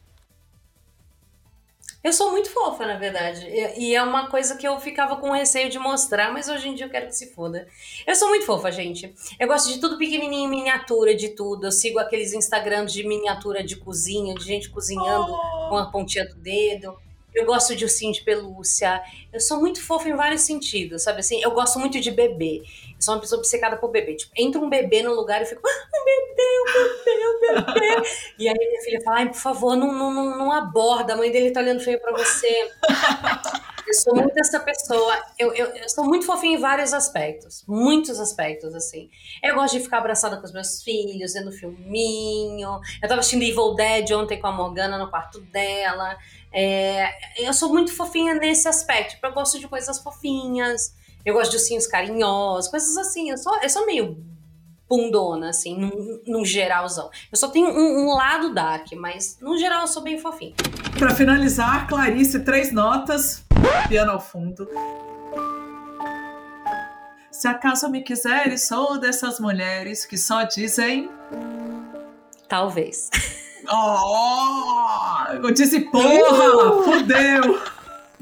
Eu sou muito fofa, na verdade. E é uma coisa que eu ficava com receio de mostrar, mas hoje em dia eu quero que se foda. Eu sou muito fofa, gente. Eu gosto de tudo pequenininho, miniatura, de tudo. Eu sigo aqueles Instagrams de miniatura de cozinha, de gente cozinhando oh. com a pontinha do dedo. Eu gosto de ursinho de pelúcia. Eu sou muito fofa em vários sentidos, sabe assim? Eu gosto muito de bebê. Eu sou uma pessoa obcecada por bebê. Tipo, entra um bebê no lugar e eu fico, ah, um bebê, um bebê, um bebê. e aí minha filha fala, ai, por favor, não, não, não, não aborda, a mãe dele tá olhando feio pra você. (laughs) eu sou muito essa pessoa. Eu, eu, eu sou muito fofinha em vários aspectos. Muitos aspectos, assim. Eu gosto de ficar abraçada com os meus filhos, vendo filminho. Eu tava assistindo Evil Dead ontem com a Morgana no quarto dela. É, eu sou muito fofinha nesse aspecto. Tipo, eu gosto de coisas fofinhas, eu gosto de ursinhos carinhosos, coisas assim. Eu sou, eu sou meio bundona, assim, num, num geralzão. Eu só tenho um, um, lado dark, mas no geral eu sou bem fofinha. Para finalizar, Clarice, três notas, piano ao fundo. Se acaso me quiseres, sou dessas mulheres que só dizem. Talvez. Oh! Eu disse, porra! Uh! Fudeu!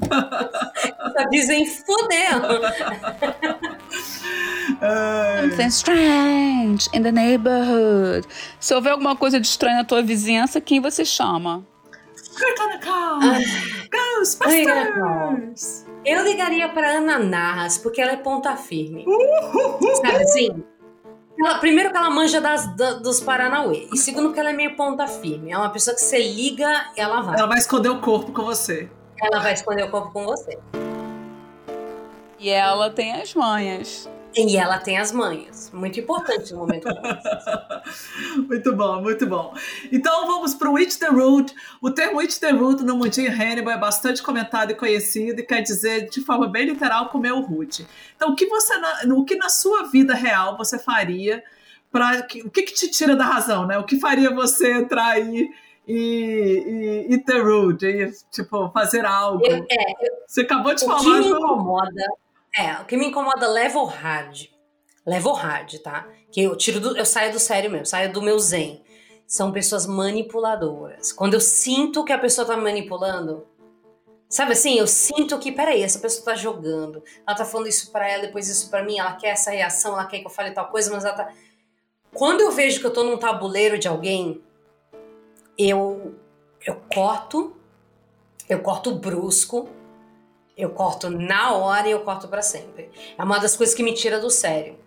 Só dizem fudeu. Something strange in the neighborhood. Se houver alguma coisa de estranho na tua vizinhança, quem você chama? Ghostbusters! Eu ligaria para Ana Narras, porque ela é ponta firme. Sabe assim? Ela, primeiro que ela manja das, da, dos Paranauê. E segundo que ela é meio ponta firme. É uma pessoa que você liga, ela vai. Ela vai esconder o corpo com você. Ela vai esconder o corpo com você. E ela tem as manhas. E ela tem as manhas. Muito importante no momento (laughs) Muito bom, muito bom. Então vamos para o Eat the Root. O termo Eat the Root no mundinho Hannibal é bastante comentado e conhecido e quer dizer de forma bem literal comer o root. Então o que você o que na sua vida real você faria para o que, que te tira da razão, né? O que faria você entrar aí e, e eat the root, e, tipo, fazer algo. Eu, é, eu, você acabou de o falar. O que me incomoda é, o que me incomoda level hard. Level hard, tá? Que eu tiro do, eu saio do sério mesmo, saio do meu zen. São pessoas manipuladoras. Quando eu sinto que a pessoa tá me manipulando, sabe assim, eu sinto que, peraí, essa pessoa tá jogando, ela tá falando isso para ela, depois isso para mim, ela quer essa reação, ela quer que eu fale tal coisa, mas ela tá. Quando eu vejo que eu tô num tabuleiro de alguém, eu eu corto Eu corto brusco, eu corto na hora e eu corto para sempre. É uma das coisas que me tira do sério.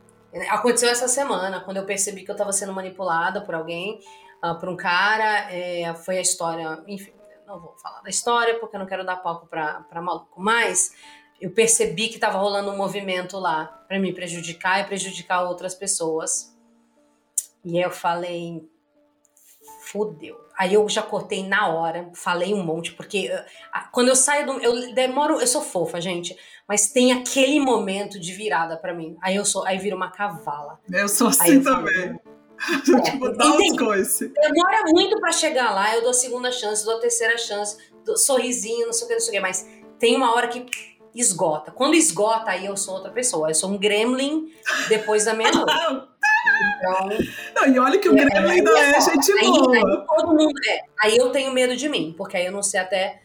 Aconteceu essa semana, quando eu percebi que eu estava sendo manipulada por alguém, uh, por um cara. É, foi a história, enfim, não vou falar da história porque eu não quero dar palco para maluco, mas eu percebi que estava rolando um movimento lá para me prejudicar e prejudicar outras pessoas. E eu falei, fudeu. Aí eu já cortei na hora, falei um monte, porque uh, quando eu saio do. Eu demoro. Eu sou fofa, gente. Mas tem aquele momento de virada para mim. Aí eu sou. Aí vira uma cavala. Eu sou assim eu também. Falo, (laughs) é, tipo, dá uns coices. Demora muito para chegar lá, eu dou a segunda chance, dou a terceira chance, dou sorrisinho, não sei o que, não sei o que, mas tem uma hora que esgota. Quando esgota, aí eu sou outra pessoa. Eu sou um gremlin depois da meia-noite. (laughs) Então, não, e olha que o Grêmio ainda é, é gente aí, boa. Aí, todo mundo, é, aí eu tenho medo de mim, porque aí eu não sei até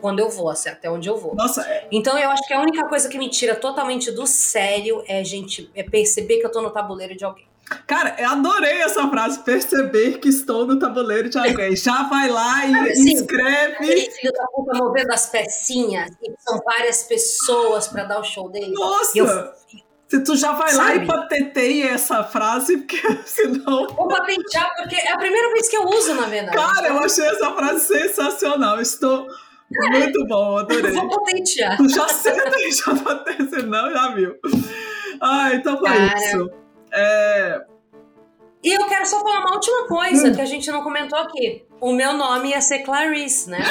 quando eu vou, assim, até onde eu vou. Nossa, é... Então eu acho que a única coisa que me tira totalmente do sério é gente é perceber que eu tô no tabuleiro de alguém. Cara, eu adorei essa frase, perceber que estou no tabuleiro de alguém. Já vai lá e assim, escreve. Filho da puta movendo as pecinhas, e são várias pessoas para dar o show dele. Nossa! Eu, se tu já vai Sabe? lá e patenteia essa frase, porque (laughs) senão. Vou patentear, porque é a primeira vez que eu uso, na verdade. Cara, eu achei essa frase sensacional. Estou muito bom, adorei. Vou patentear. Tu já senta e já patente, não, já viu. Ah, então foi Cara. isso. É... E eu quero só falar uma última coisa hum. que a gente não comentou aqui. O meu nome ia ser Clarice, né? (gasps)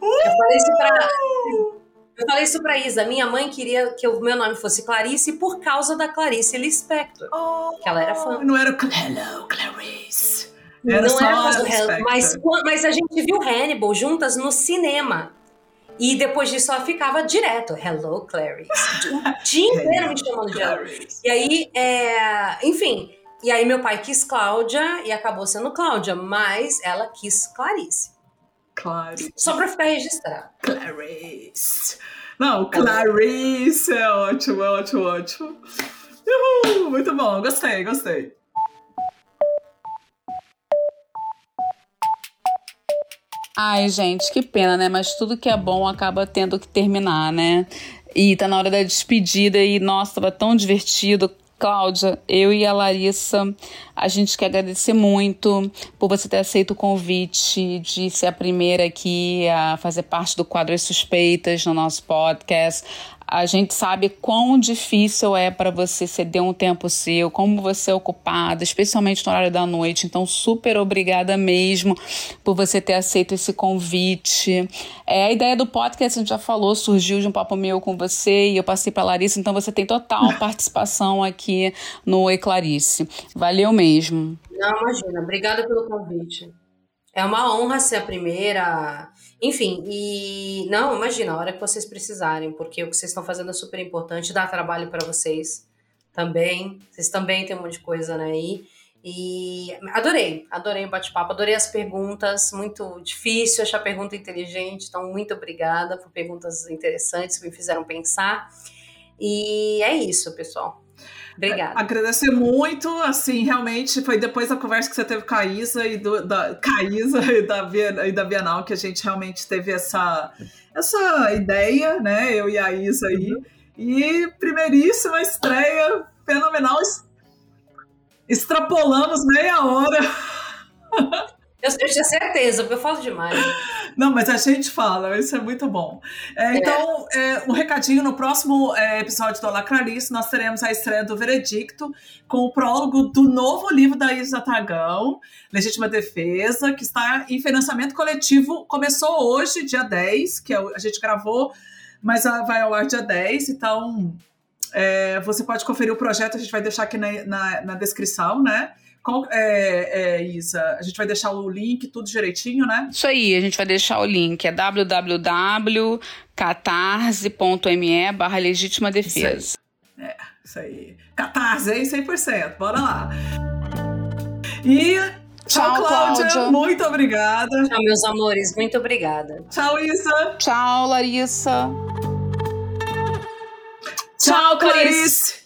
Uh! Eu falei isso pra. Eu falei isso pra Isa. Minha mãe queria que o meu nome fosse Clarice por causa da Clarice Lispector. Oh, que ela era fã. Não era Hello, Clarice. Era não era mais do Hello, mas, mas a gente viu Hannibal juntas no cinema. E depois disso ela ficava direto, hello Clarice. O dia (laughs) inteiro me chamando de ela. E aí, é, enfim, e aí meu pai quis Cláudia e acabou sendo Cláudia, mas ela quis Clarice. Clarice. Só pra ficar registrado. Clarice. Não, Clarice é ótimo, é ótimo, ótimo. Uhul, muito bom, gostei, gostei. Ai, gente, que pena, né? Mas tudo que é bom acaba tendo que terminar, né? E tá na hora da despedida e, nossa, tava tão divertido. Cláudia, eu e a Larissa, a gente quer agradecer muito por você ter aceito o convite de ser a primeira aqui a fazer parte do quadro As Suspeitas no nosso podcast. A gente sabe quão difícil é para você ceder um tempo seu, como você é ocupada, especialmente no horário da noite. Então, super obrigada mesmo por você ter aceito esse convite. É, a ideia do podcast, a gente já falou, surgiu de um papo meu com você e eu passei para Larissa, então você tem total (laughs) participação aqui no Eclarice. Valeu mesmo. Não, imagina. Obrigada pelo convite. É uma honra ser a primeira. Enfim, e não, imagina, a hora que vocês precisarem, porque o que vocês estão fazendo é super importante, dá trabalho para vocês também. Vocês também têm um monte de coisa né, aí. E adorei, adorei o bate-papo, adorei as perguntas, muito difícil achar pergunta inteligente, então muito obrigada por perguntas interessantes que me fizeram pensar. E é isso, pessoal. Obrigada. Agradecer muito, assim, realmente foi depois da conversa que você teve com a Isa e do, da Caísa (laughs) e da, e da Bienal que a gente realmente teve essa, essa ideia, né? Eu e a Isa aí. Uhum. E primeiríssima estreia fenomenal. Extrapolamos meia hora. (laughs) Eu, tinha certeza, porque eu falo demais. Não, mas a gente fala, isso é muito bom. É, então, é, um recadinho: no próximo é, episódio do Olá Clarice, nós teremos a estreia do Veredicto, com o prólogo do novo livro da Isa Tagão, Legítima Defesa, que está em financiamento coletivo. Começou hoje, dia 10, que é a gente gravou, mas vai ao ar dia 10, então. É, você pode conferir o projeto, a gente vai deixar aqui na, na, na descrição, né? Qual, é, é, Isa? A gente vai deixar o link, tudo direitinho, né? Isso aí, a gente vai deixar o link. É www.catarse.me barra legítima defesa. É, isso aí. Catarse, hein? 100%. Bora lá. E Tchau, Tchau Cláudia. Cláudia. Muito obrigada. Tchau, meus amores. Muito obrigada. Tchau, Isa. Tchau, Larissa. Tchau, Clarice.